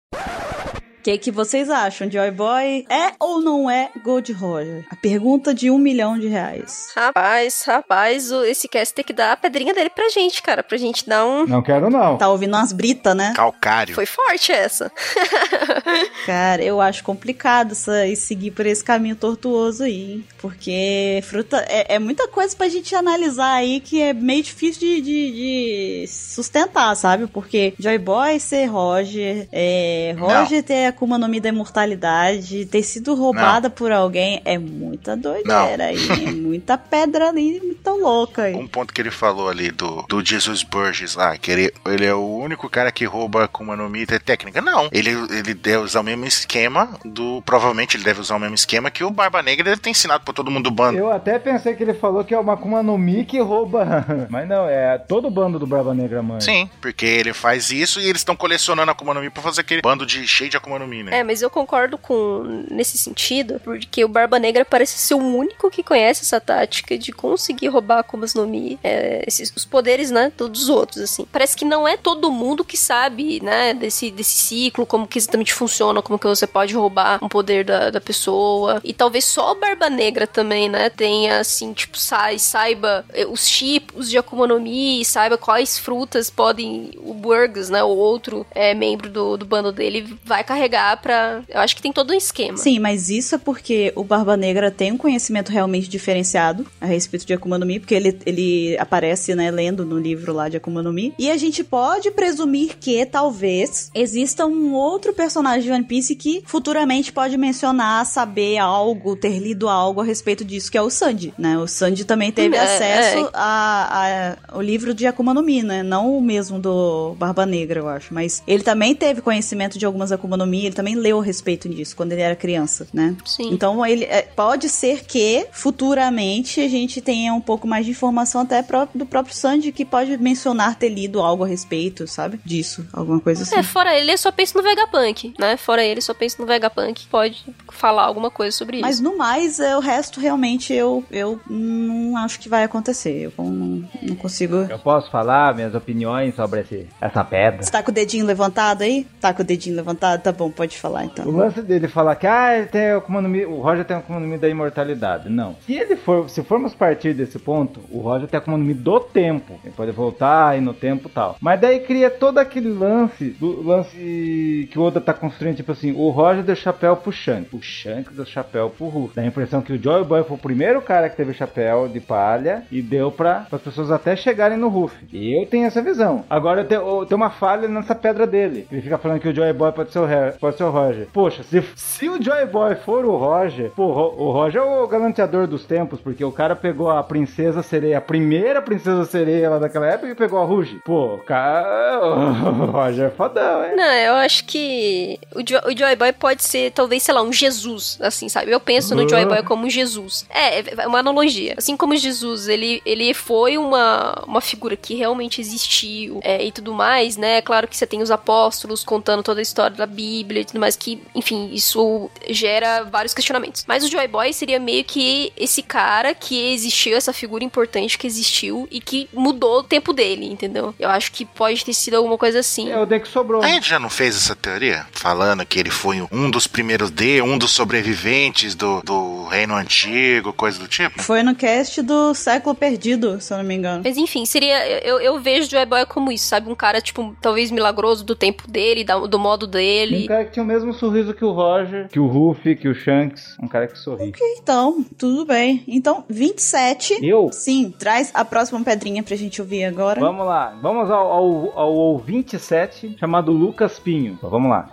O que, que vocês acham? Joy Boy é ou não é Gold Roger? A pergunta de um milhão de reais. Rapaz, rapaz, esse cast tem que dar a pedrinha dele pra gente, cara. Pra gente dar um. Não quero não. Tá ouvindo umas britas, né? Calcário. Foi forte essa. Cara, eu acho complicado essa, e seguir por esse caminho tortuoso aí. hein? Porque fruta é, é muita coisa pra gente analisar aí que é meio difícil de, de- de sustentar, sabe? Porque Joy Boy ser Roger, é, Roger ter Akuma no Mi da imortalidade, ter sido roubada por alguém é muita doideira aí. É muita pedra ali, muito louca aí. Um ponto que ele falou ali do, do Jesus Burgess lá, que ele, ele é o único cara que rouba Akuma no Mi e técnica. Não, ele, ele deve usar o mesmo esquema do. Provavelmente ele deve usar o mesmo esquema que o Barba Negra deve ter ensinado pra todo mundo do bando. Eu até pensei que ele falou que é uma Akuma no Mi que rouba. Mas não, é todo o bando do Barba Negra, mãe. Sim, porque ele faz isso e eles estão colecionando Akuma no Mi pra fazer aquele bando de cheio de Akuma no né? É, mas eu concordo com nesse sentido, porque o Barba Negra parece ser o único que conhece essa tática de conseguir roubar Akumas no Mi, é, esses, os poderes, né, dos outros, assim. Parece que não é todo mundo que sabe, né, desse, desse ciclo, como que exatamente funciona, como que você pode roubar um poder da, da pessoa. E talvez só o Barba Negra também, né, tenha, assim, tipo, sai, saiba eh, os tipos de Akuma no Mi, saiba quais frutas podem, o Burgess, né, o outro é, membro do, do bando dele, vai carregar pegar pra. Eu acho que tem todo um esquema. Sim, mas isso é porque o Barba Negra tem um conhecimento realmente diferenciado a respeito de Akuma no Mi, porque ele, ele aparece, né, lendo no livro lá de Akuma no Mi. E a gente pode presumir que talvez exista um outro personagem de One Piece que futuramente pode mencionar, saber algo, ter lido algo a respeito disso, que é o Sanji, né? O Sanji também teve É, acesso é. a, a- o livro de Akuma no Mi, né? Não o mesmo do Barba Negra, eu acho. Mas ele também teve conhecimento de algumas Akuma no Mi, ele também leu a respeito disso quando ele era criança, né? Sim. Então ele é, pode ser que futuramente a gente tenha um pouco mais de informação até do próprio Sanji que pode mencionar ter lido algo a respeito, sabe? Disso, alguma coisa assim. É, fora ele, só penso no Vegapunk, né? Fora ele, só penso no Vegapunk, pode falar alguma coisa sobre Mas isso. no mais, é, o resto realmente eu, eu não acho que vai acontecer. Eu não, não consigo. Eu posso falar minhas opiniões sobre esse, essa pedra? Você tá com o dedinho levantado aí? Tá com o dedinho levantado? Tá bom, pode falar O então. lance dele falar que ah, tem no Mi, o Roger tem no Mi da imortalidade. Não. Se ele for, se formos partir desse ponto, o Roger tem no Mi do tempo. Ele pode voltar e no tempo tal. Mas daí cria todo aquele lance, do lance que o Oda tá construindo, tipo assim, o Roger deu chapéu pro Shanks, o Shanks deu chapéu pro Ruff. Dá a impressão que o Joy Boy foi o primeiro cara que teve chapéu de palha e deu pra as pessoas até chegarem no Ruff. Eu tenho essa visão. Agora eu tenho, eu tenho uma falha nessa pedra dele. Ele fica falando que o Joy Boy pode ser o, Her- pode ser o Roger. Poxa, se, se o Joy Boy for o Roger, pô, o Roger é o galanteador dos tempos, porque o cara pegou a princesa sereia, a primeira princesa sereia lá daquela época e pegou a Ruge. Pô, o cara. O Roger é fodão, hein? Não, eu acho que o, jo o Joy Boy pode ser, talvez, sei lá, um Jesus, assim, sabe? Eu penso no Joy Boy como um Jesus. É, é uma analogia. Assim como Jesus, ele, ele foi uma, uma figura que realmente existiu é, e tudo mais, né? Claro que você tem os apóstolos contando toda a história da Bíblia e tudo mais, que, enfim, isso gera vários questionamentos. Mas o Joy Boy seria meio que esse cara que existiu, essa figura importante que existiu e que mudou o tempo dele, entendeu? Eu acho que pode ter sido alguma coisa assim. É o deck sobrou. A gente já não fez essa teoria? Falando que ele foi um dos primeiros D, um dos sobreviventes do, do reino antigo, coisa do tipo? Foi no cast do século perdido, se eu não me engano. Mas enfim, seria. Eu, eu vejo o Joy Boy como isso, sabe? Um cara, tipo, talvez milagroso do tempo dele, da- do modo Um dele. Cara que tinha o mesmo sorriso que o Roger, que o Ruffy, que o Shanks. Um cara que sorri. Então, tudo bem. Então, 27. Eu? Sim, traz a próxima pedrinha pra gente ouvir agora. Vamos lá, vamos ao, ao, ao, ao 27, chamado Lucas Pinho. Então, vamos lá.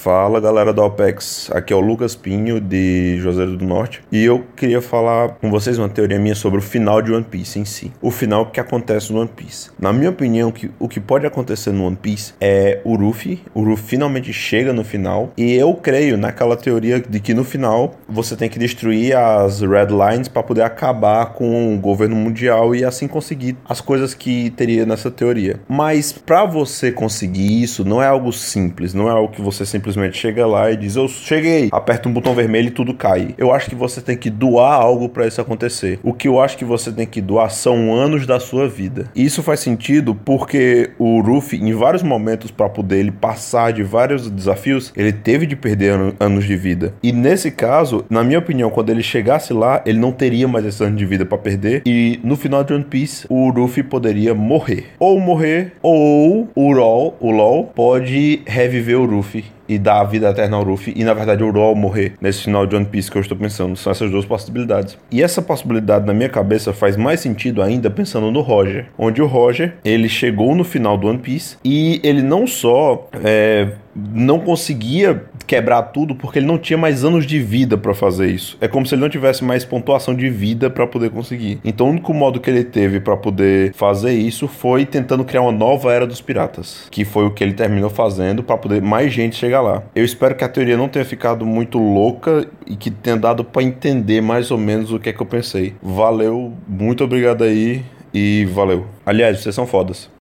Fala galera da OPEX, aqui é o Lucas Pinho de Juazeiro do Norte e eu queria falar com vocês uma teoria minha sobre o final de One Piece em si. O final que acontece no One Piece. Na minha opinião, que, o que pode acontecer no One Piece é o Ruffy. O Ruffy finalmente chega no final e eu creio naquela teoria de que no final você tem que destruir as Red Lines para poder acabar com o governo mundial e assim conseguir as coisas que teria nessa teoria. Mas para você conseguir isso não é algo simples, não é algo que você simplesmente chega lá e diz eu cheguei, aperta um botão vermelho e tudo cai. Eu acho que você tem que doar algo para isso acontecer. O que eu acho que você tem que doar são anos da sua vida. E isso faz sentido porque o Ruffy em vários momentos para poder ele passar de vários desafios, ele teve de perder ano- anos de vida. E nesse caso, na minha opinião, quando ele chegasse lá, ele não teria mais esses anos de vida para perder e no final de One Piece, o Ruffy poderia morrer. Ou morrer, ou o LOL, o LOL pode reviver o Ruffy e dar a vida eterna ao Ruffy e na verdade o LOL morrer nesse final de One Piece que eu estou pensando. São essas duas possibilidades. E essa possibilidade na minha cabeça faz mais sentido ainda pensando no Roger, onde o Roger ele chegou no final do One Piece e ele não só é, não conseguia quebrar tudo porque ele não tinha mais anos de vida para fazer isso. É como se ele não tivesse mais pontuação de vida para poder conseguir. Então o único modo que ele teve para poder fazer isso foi tentando criar uma nova era dos piratas, que foi o que ele terminou fazendo para poder mais gente chegar lá. Eu espero que a teoria não tenha ficado muito louca e que tenha dado para entender mais ou menos o que é que eu pensei. Valeu, muito obrigado aí e valeu. Aliás, vocês são fodas.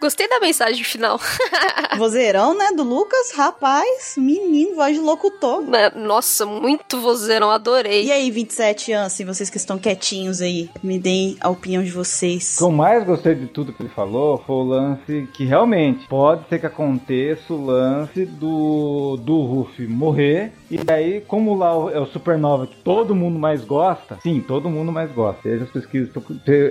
Gostei da mensagem final. Vozeirão, né, do Lucas? Rapaz, menino, voz de locutor. Né, Nossa, muito vozeirão, adorei. E aí, 27 anos, assim, vocês que estão quietinhos aí, me deem a opinião de vocês. O que eu mais gostei de tudo que ele falou foi o lance que realmente pode ser que aconteça o lance do, do Ruffy morrer. E aí, como lá é o Supernova que todo mundo mais gosta, sim, todo mundo mais gosta, seja as pesquisas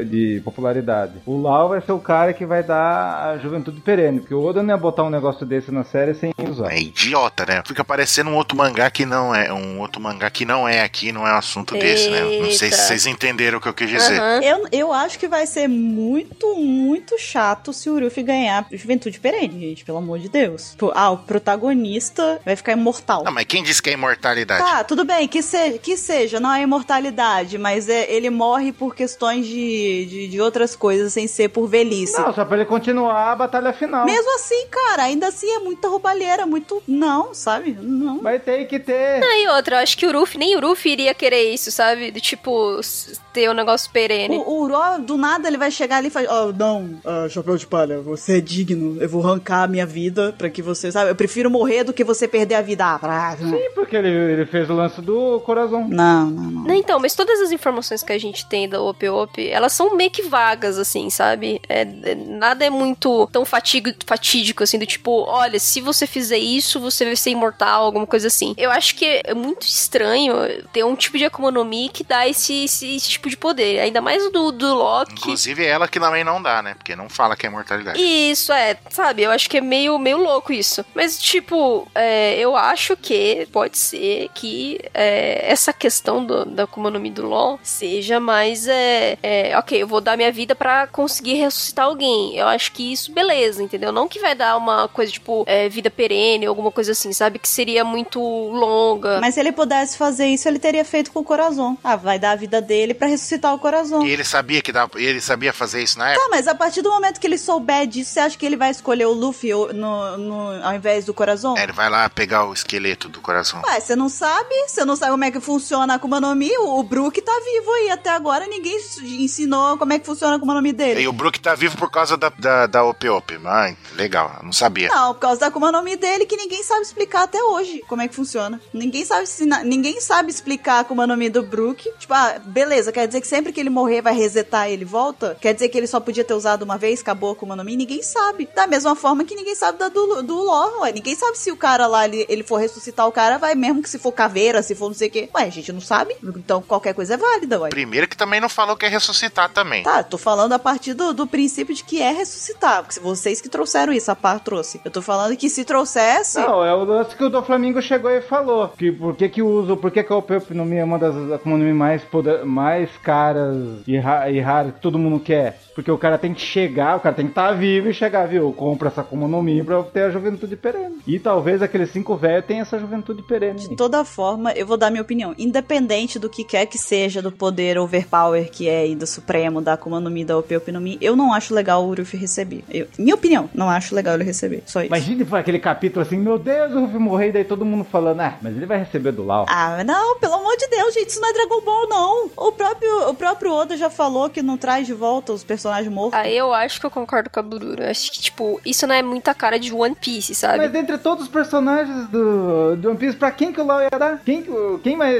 de popularidade. O Lau vai ser o cara que vai dar a juventude perene, porque o Oda não ia botar um negócio desse na série sem usar. É idiota, né? Fica parecendo um outro mangá que não é. Um outro mangá que não é aqui, não é um assunto desse, né? Não sei se Eita. vocês entenderam o que eu quis dizer. Aham. Eu, eu acho que vai ser muito, muito chato se o Ruffy ganhar Juventude Perene, gente, pelo amor de Deus. Ah, o protagonista vai ficar imortal. Não, mas quem disse que é imortalidade? Tá, tudo bem, que, se, que seja, não é imortalidade, mas é, ele morre por questões de, de, de outras coisas, sem ser por velhice. Não, só pra ele continuar a batalha final. Mesmo assim, cara, ainda assim é muita roubalheira, muito. Não, sabe? Não. Vai ter que ter. Ah, e outra, eu acho que o Ruffy, nem o Ruffy iria querer isso, sabe? De tipo, ter um negócio perene. O, o Uro, do nada, ele vai chegar ali e falar: Ó, não, ah, chapéu de palha, você é digno, eu vou arrancar a minha vida pra que você, sabe? Eu prefiro morrer do que você perder a vida. Ah, pra... Sim, porque ele, ele fez o lance do coração. Não, não, não. Não, então, mas todas as informações que a gente tem da Op Op, elas são meio que vagas, assim, sabe? É, é- nada é muito tão fatigo, fatídico, assim, do tipo, olha, se você fizer isso, você vai ser imortal, alguma coisa assim. Eu acho que é muito estranho ter um tipo de Akuma no Mi que dá esse, esse, esse tipo de poder. Ainda mais o do, do Loki. Inclusive ela que também não dá, né? Porque não fala que é imortalidade. Isso, é, sabe? Eu acho que é meio, meio louco isso. Mas, tipo, é, eu acho que pode ser que é, essa questão do, da Akuma no Mi do LoL seja mais, é, é, ok, eu vou dar minha vida pra conseguir ressuscitar alguém. Eu acho que isso, beleza, entendeu? Não que vai dar uma coisa, tipo, é, vida perene ou alguma coisa assim, sabe? Que seria muito longa. Mas se ele pudesse fazer isso, ele teria feito com o coração. Ah, vai dar a vida dele pra ressuscitar o coração. E ele sabia que dava, ele sabia fazer isso na época. Tá, mas a partir do momento que ele souber disso, você acha que ele vai escolher o Luffy no, no- ao invés do coração? É, ele vai lá pegar o esqueleto do coração. Ué, você não sabe? Você não sabe como é que funciona a Akuma no Mi? O, o Brook tá vivo aí. Até agora ninguém ensinou como é que funciona a Akuma no Mi dele. E o Brook tá vivo por causa da, da, da OP OP. Ah, legal, eu não sabia. Não, por causa da Akuma no Mi dele que ninguém sabe explicar até hoje como é que funciona. Ninguém sabe ensinar, ninguém sabe explicar a Akuma no Mi do Brook. Tipo, ah, beleza, quer dizer que sempre que ele morrer vai resetar e ele volta? Quer dizer que ele só podia ter usado uma vez, acabou a Akuma no Mi? Ninguém sabe. Da mesma forma que ninguém sabe da do, do Lore, ué. Ninguém sabe se o cara lá, ele, ele for ressuscitar o cara, vai mesmo que se for caveira, se for não sei o quê. Ué, a gente não sabe. Então qualquer coisa é válida, ué. Primeiro que também não falou que é ressuscitar também. Tá, tô falando a partir do, do princípio de que é ressuscitar. Porque vocês que trouxeram isso, a par trouxe. Eu tô falando que se trouxesse. Não, é o lance que o do Flamengo chegou e falou. Que por que que usa, por que que a OP no Mi é uma das Akuma no Mi mais, poder, mais caras e, ra, e raras que todo mundo quer? Porque o cara tem que chegar, o cara tem que estar vivo e chegar, viu? Compra essa Mi pra ter a juventude perene. E talvez aqueles cinco velhos tenham essa juventude perene. De toda forma, eu vou dar minha opinião. Independente do que quer que seja do poder overpower que é ainda supremo da Mi, da OP OP no Mi, eu não acho legal o Ruffy receber. Eu- minha opinião, não acho legal ele receber. Só isso. Imagina foi aquele capítulo assim, meu Deus, o Ruffy morreu, e daí todo mundo falando, ah, mas ele vai receber do Lau. Ah, não, pelo amor de Deus, gente, isso não é Dragon Ball, não. O próprio, o próprio Oda já falou que não traz de volta os personagens mortos. Aí eu acho que eu concordo com a Bururu. Acho que, tipo, isso não é muita cara de One Piece, sabe? Mas dentre todos os personagens do, do One Piece, pra quem que o Lau ia dar? Quem, que- quem mais.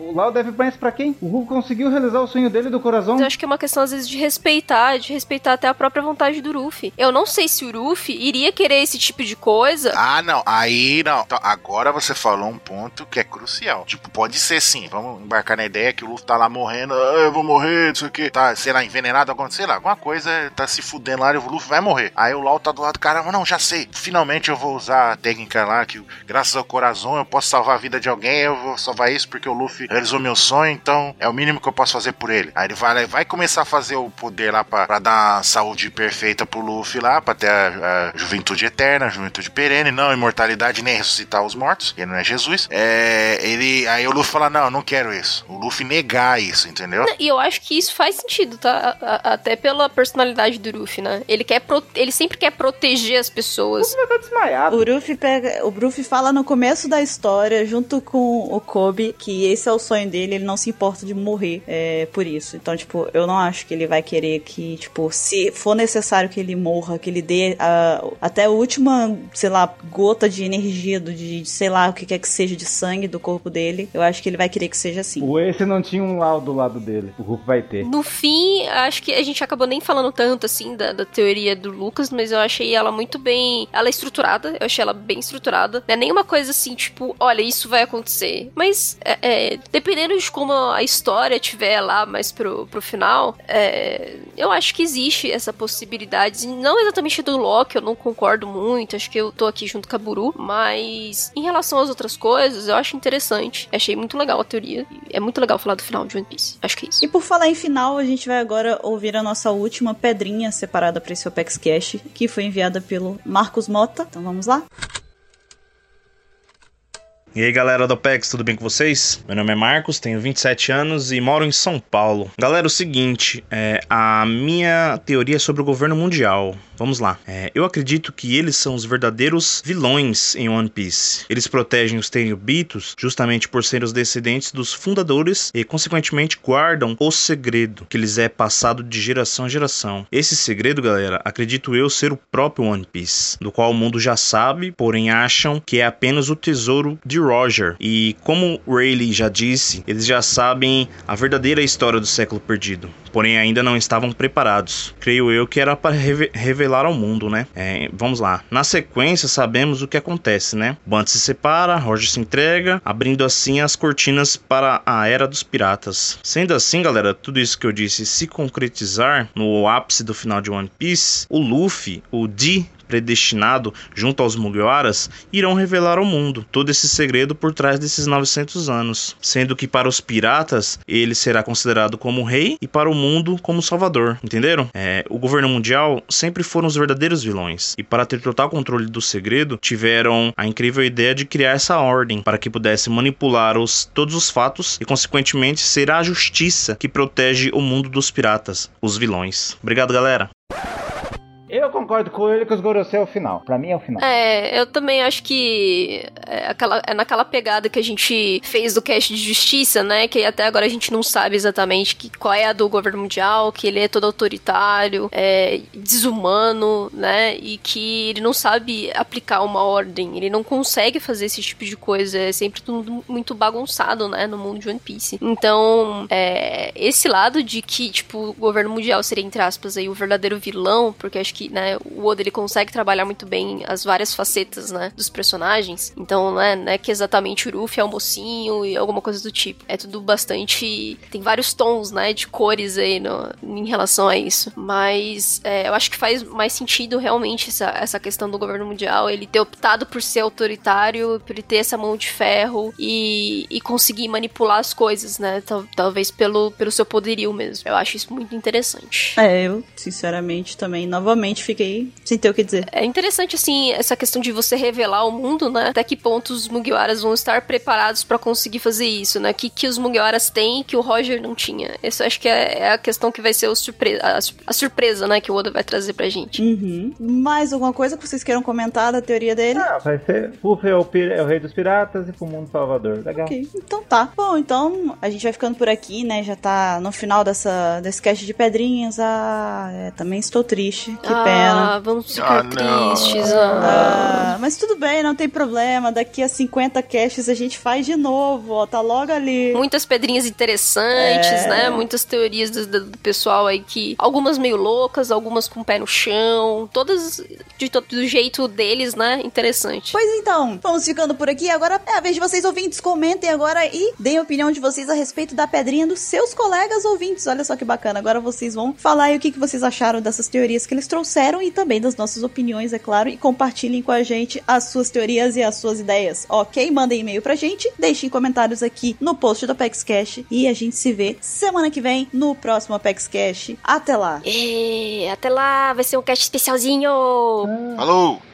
O Lau deve mais pra quem? O Ruff conseguiu realizar o sonho dele do coração? Eu acho que é uma questão, às vezes, de respeitar, de respeitar até a própria vontade do Ruffy. Eu não sei se o Ruffy iria querer esse tipo de coisa. Ah, não. Aí não. Então, agora você falou um ponto que é crucial. Tipo, pode ser sim. Vamos embarcar na ideia que o Luffy tá lá morrendo. Ah, eu vou morrer, não sei o que. Tá, sei lá, envenenado, alguma, sei lá, alguma coisa. Tá se fudendo lá e o Luffy vai morrer. Aí o Lau tá do lado do cara. Não, já sei. Finalmente eu vou usar a técnica lá que, graças ao coração, eu posso salvar a vida de alguém. Eu vou salvar isso porque o Luffy realizou meu sonho. Então é o mínimo que eu posso fazer por ele. Aí ele vai, vai começar a fazer o poder lá pra, pra dar saúde perfeita pro Luffy lá, pra ter a, a juventude eterna, a juventude perene, não imortalidade nem ressuscitar os mortos, ele não é Jesus. É, ele, aí o Luffy fala: Não, eu não quero isso. O Luffy negar isso, entendeu? E eu acho que isso faz sentido, tá? A- a- até pela personalidade do Ruffy, né? Ele quer pro- ele sempre quer proteger as pessoas. Ele tá desmaiado. O Ruffy pega, o Ruffy fala no começo da história, junto com o Kobe, que esse é o sonho dele, ele não se importa de morrer é, por isso. Então, tipo, eu não acho que ele vai querer que, tipo, se for necessário que ele morra, que ele dê a- até a última, sei lá, gota de energia, do, de, sei lá, o que quer que seja de sangue do corpo dele, eu acho que ele vai querer que seja assim. O Ace não tinha um Lau do lado dele. O Ruff vai ter. No fim, acho que a gente acabou nem falando tanto assim da, da teoria do Lucas, mas eu achei ela muito bem. Ela é estruturada, eu achei ela bem estruturada. Não é nenhuma coisa assim, tipo, olha, isso vai acontecer. Mas, é, é, dependendo de como a história tiver lá mais pro, pro final, é, eu acho que existe essa possibilidade Não exatamente do Loki, eu não concordo muito, acho que eu tô aqui junto com a Buru, mas em relação às outras coisas, eu acho interessante. Achei muito legal a teoria. É muito legal falar do final de One Piece. Acho que é isso. E por falar em final, a gente vai agora ouvir a nossa última pedrinha separada para esse Opex Cash, que foi enviada pelo Marcos Mota. Então vamos lá. E aí galera do OPEX, tudo bem com vocês? Meu nome é Marcos, tenho 27 anos e moro em São Paulo. Galera, o seguinte, é, a minha teoria é sobre o governo mundial. Vamos lá. É, eu acredito que eles são os verdadeiros vilões em One Piece. Eles protegem os Tenryubitos justamente por serem os descendentes dos fundadores e, consequentemente, guardam o segredo que lhes é passado de geração em geração. Esse segredo, galera, acredito eu ser o próprio One Piece, do qual o mundo já sabe, porém acham que é apenas o tesouro de Roger. E como Rayleigh já disse, eles já sabem a verdadeira história do século perdido, porém ainda não estavam preparados. Creio eu que era para revelar ao mundo, né? É, vamos lá. Na sequência, sabemos o que acontece, né? Band se separa, Roger se entrega, abrindo assim as cortinas para a era dos piratas. Sendo assim, galera, tudo isso que eu disse se concretizar no ápice do final de One Piece, o Luffy, o D predestinado junto aos Mugiwaras irão revelar ao mundo todo esse segredo por trás desses 900 anos, sendo que para os piratas ele será considerado como rei e para o mundo como salvador, entenderam? É, o governo mundial sempre foram os verdadeiros vilões e para ter total controle do segredo tiveram a incrível ideia de criar essa ordem para que pudesse manipular os, todos os fatos e consequentemente será a justiça que protege o mundo dos piratas, os vilões. Obrigado, galera. Eu concordo com ele que os Gorosei é o final. Pra mim é o final. É, eu também acho que é, aquela, é naquela pegada que a gente fez do cast de justiça, né? Que até agora a gente não sabe exatamente que, qual é a do governo mundial, que ele é todo autoritário, é, desumano, né? E que ele não sabe aplicar uma ordem, ele não consegue fazer esse tipo de coisa. É sempre tudo muito bagunçado, né? No mundo de One Piece. Então, é, esse lado de que, tipo, o governo mundial seria, entre aspas, aí, o verdadeiro vilão, porque acho que que, né, o Oda ele consegue trabalhar muito bem as várias facetas, né, dos personagens. Então, né, não é que exatamente o Ruffy é o mocinho e alguma coisa do tipo. É tudo bastante. Tem vários tons, né, de cores aí no, em relação a isso. Mas é, eu acho que faz mais sentido realmente essa, essa questão do governo mundial, ele ter optado por ser autoritário, por ele ter essa mão de ferro e, e conseguir manipular as coisas, né? Tal, talvez pelo, pelo seu poderio mesmo. Eu acho isso muito interessante. É, eu, sinceramente, também, novamente realmente fiquei sem ter o que dizer. É interessante, assim, essa questão de você revelar o mundo, né? Até que ponto os Mugiwaras vão estar preparados para conseguir fazer isso, né? Que, que os Mugiwaras têm que o Roger não tinha. Isso acho que é, é a questão que vai ser o surpresa, a, a, surpresa, né? Que o Oda vai trazer pra gente. Uhum. Mais alguma coisa que vocês queiram comentar da teoria dele? Ah, vai ser Ruff é o, é o rei dos piratas e mundo Salvador. Legal. Ok, então tá. Bom, então a gente vai ficando por aqui, né? Já tá no final dessa, desse cast de pedrinhas. Ah, é, também estou triste. Que ah, pena. Vamos ficar ah, tristes. Ah. ah. mas tudo bem, não tem problema. Daqui a 50 casts a gente faz de novo, ó. Tá logo ali. Muitas pedrinhas interessantes, é. né? Muitas teorias do, do, pessoal aí que. Algumas meio loucas, algumas com o pé no chão. Todas de, do jeito deles, né? Interessante. Pois então, vamos ficando por aqui. Agora é a vez de vocês ouvintes. Comentem agora e deem a opinião de vocês a respeito da pedrinha dos seus colegas ouvintes. Olha só que bacana. Agora vocês vão falar aí o que, que vocês acharam dessas teorias que eles trouxeram e também das nossas opiniões, é claro, e compartilhem com a gente as suas teorias e as suas ideias, ok? Mandem e-mail pra gente, deixem comentários aqui no post do Apex Cash e a gente se vê semana que vem no próximo Apex Cash. Até lá! E, até lá, vai ser um cast especialzinho! Falou!